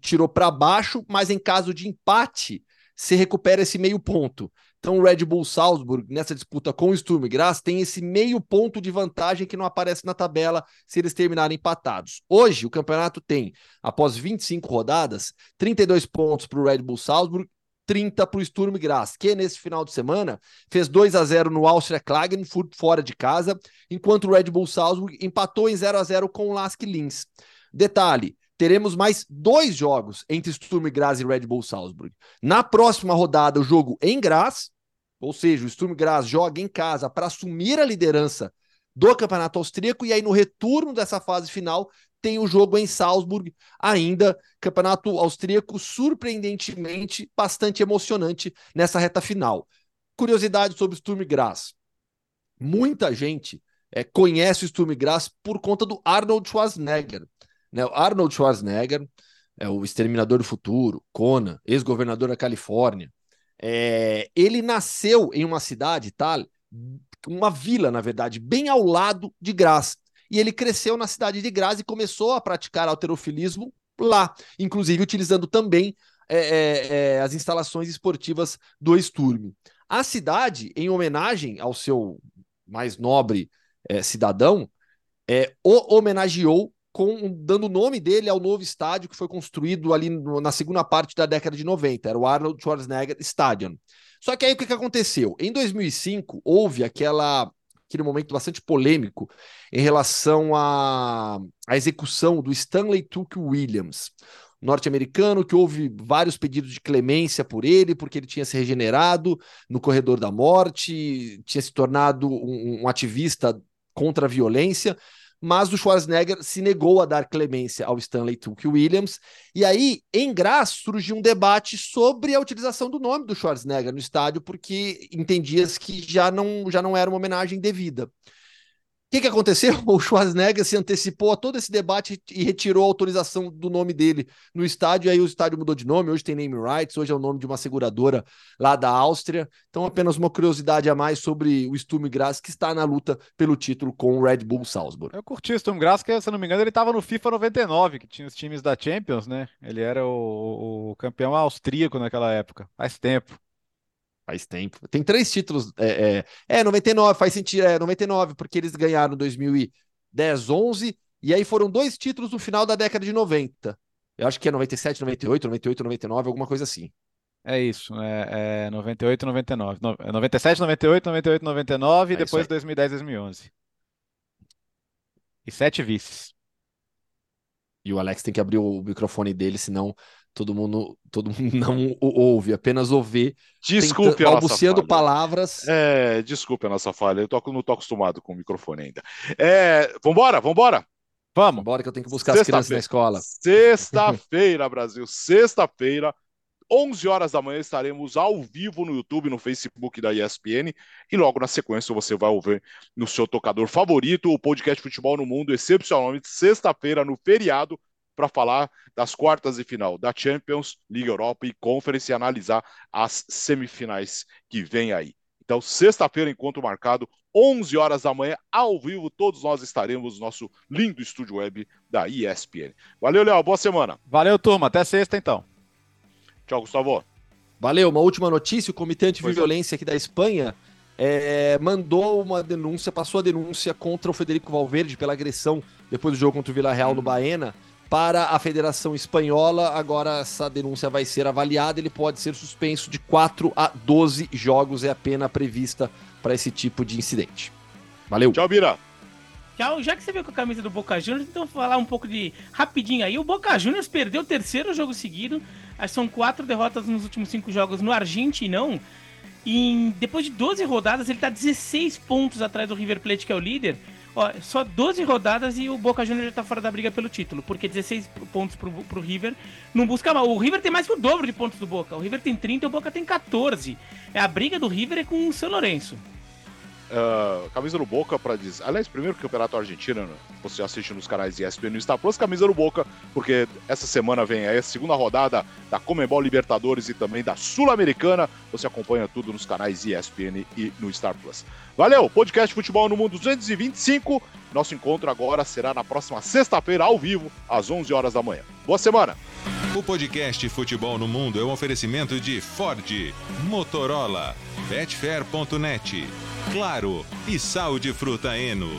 tirou para baixo, mas em caso de empate se recupera esse meio ponto. Então o Red Bull Salzburg, nessa disputa com o Sturm Graz, tem esse meio ponto de vantagem que não aparece na tabela se eles terminarem empatados. Hoje, o campeonato tem, após 25 rodadas, 32 pontos para o Red Bull Salzburg, 30 para o Sturm Graz, que nesse final de semana fez 2 a 0 no Austria Klagenfurt fora de casa, enquanto o Red Bull Salzburg empatou em 0 a 0 com o Lask Linz. Detalhe, teremos mais dois jogos entre Sturm Graz e Red Bull Salzburg. Na próxima rodada, o jogo em Graz, ou seja, o Sturm Graz joga em casa para assumir a liderança do campeonato austríaco, e aí no retorno dessa fase final tem o jogo em Salzburg, ainda campeonato austríaco surpreendentemente bastante emocionante nessa reta final. Curiosidade sobre o Sturm Graz. Muita gente é, conhece o Sturm Graz por conta do Arnold Schwarzenegger. Né? O Arnold Schwarzenegger, é o Exterminador do Futuro, Conan, ex-governador da Califórnia, é, ele nasceu em uma cidade, tá? uma vila, na verdade, bem ao lado de Graz. E ele cresceu na cidade de Graz e começou a praticar alterofilismo lá, inclusive utilizando também é, é, é as instalações esportivas do Sturm. A cidade, em homenagem ao seu mais nobre é, cidadão, é, o homenageou com dando o nome dele ao novo estádio que foi construído ali no, na segunda parte da década de 90, era o Arnold Schwarzenegger Stadium. Só que aí o que, que aconteceu? Em 2005 houve aquela aquele momento bastante polêmico em relação à, execução do Stanley Tuke Williams, norte-americano, que houve vários pedidos de clemência por ele, porque ele tinha se regenerado no corredor da morte, tinha se tornado um, um ativista contra a violência, mas o Schwarzenegger se negou a dar clemência ao Stanley Tuke Williams. E aí, em Graz, surgiu um debate sobre a utilização do nome do Schwarzenegger no estádio, porque entendias que já não, já não era uma homenagem devida que, que aconteceu? O Schwarzenegger se antecipou a todo esse debate e retirou a autorização do nome dele no estádio. Aí o estádio mudou de nome, hoje tem name rights, hoje é o nome de uma seguradora lá da Áustria. Então, apenas uma curiosidade a mais sobre o Sturm Graz, que está na luta pelo título com o Red Bull Salzburg. Eu curti o Sturm Graz, que se não me engano, ele estava no FIFA 99, que tinha os times da Champions, né? Ele era o, o campeão austríaco naquela época, faz tempo. Faz tempo. Tem três títulos. É, é, é 99, faz sentido. É 99, porque eles ganharam em 2010, 11. E aí foram dois títulos no final da década de 90. Eu acho que é 97, 98, 98, 99, alguma coisa assim. É isso, é, é 98, 99. No, 97, 98, 98, 99 e depois 2010, 2011. E sete vices. E o Alex tem que abrir o microfone dele, senão todo mundo, todo mundo não ouve, apenas ouvir. Desculpe tenta, a balbuciando palavras. É, desculpe a nossa falha. Eu tô, não tô acostumado com o microfone ainda. É, vambora, vambora. Vamos. Vambora que eu tenho que buscar as crianças na escola. Sexta-feira, Brasil. Sexta-feira, 11 horas da manhã, estaremos ao vivo no YouTube, no Facebook da ESPN. E logo na sequência você vai ouvir no seu tocador favorito o podcast Futebol no Mundo, excepcionalmente sexta-feira, no feriado para falar das quartas de final da Champions, Liga Europa e Conference e analisar as semifinais que vem aí. Então, sexta-feira, encontro marcado, 11 horas da manhã, ao vivo, todos nós estaremos no nosso lindo estúdio web da ESPN. Valeu, Léo, boa semana. Valeu, turma, até sexta então. Tchau, Gustavo. Valeu, uma última notícia, o Comitê Antiviolência é. aqui da Espanha é, mandou uma denúncia, passou a denúncia contra o Federico Valverde pela agressão depois do jogo contra o Vila Real no Baena para a Federação Espanhola. Agora essa denúncia vai ser avaliada, ele pode ser suspenso de 4 a 12 jogos, é a pena prevista para esse tipo de incidente. Valeu. Tchau, Bira. Tchau, já que você veio com a camisa do Boca Juniors, então falar um pouco de rapidinho aí. O Boca Juniors perdeu o terceiro jogo seguido. São quatro derrotas nos últimos cinco jogos no Argentinão. E depois de 12 rodadas, ele está 16 pontos atrás do River Plate, que é o líder. Ó, só 12 rodadas e o Boca Juniors já tá fora da briga pelo título, porque 16 pontos pro, pro River não busca mal. O River tem mais que o dobro de pontos do Boca. O River tem 30 e o Boca tem 14. É, a briga do River é com o São Lourenço. Uh, camisa no Boca para dizer. Aliás, primeiro campeonato argentino, né? você assiste nos canais ESPN no Star Plus, camisa no Boca, porque essa semana vem aí a segunda rodada da Comebol Libertadores e também da Sul-Americana. Você acompanha tudo nos canais ESPN e no Star Plus. Valeu, podcast Futebol no Mundo 225. Nosso encontro agora será na próxima sexta-feira, ao vivo, às 11 horas da manhã. Boa semana! O podcast Futebol no Mundo é um oferecimento de Ford, Motorola, Betfair.net, Claro e Sal de Fruta Eno.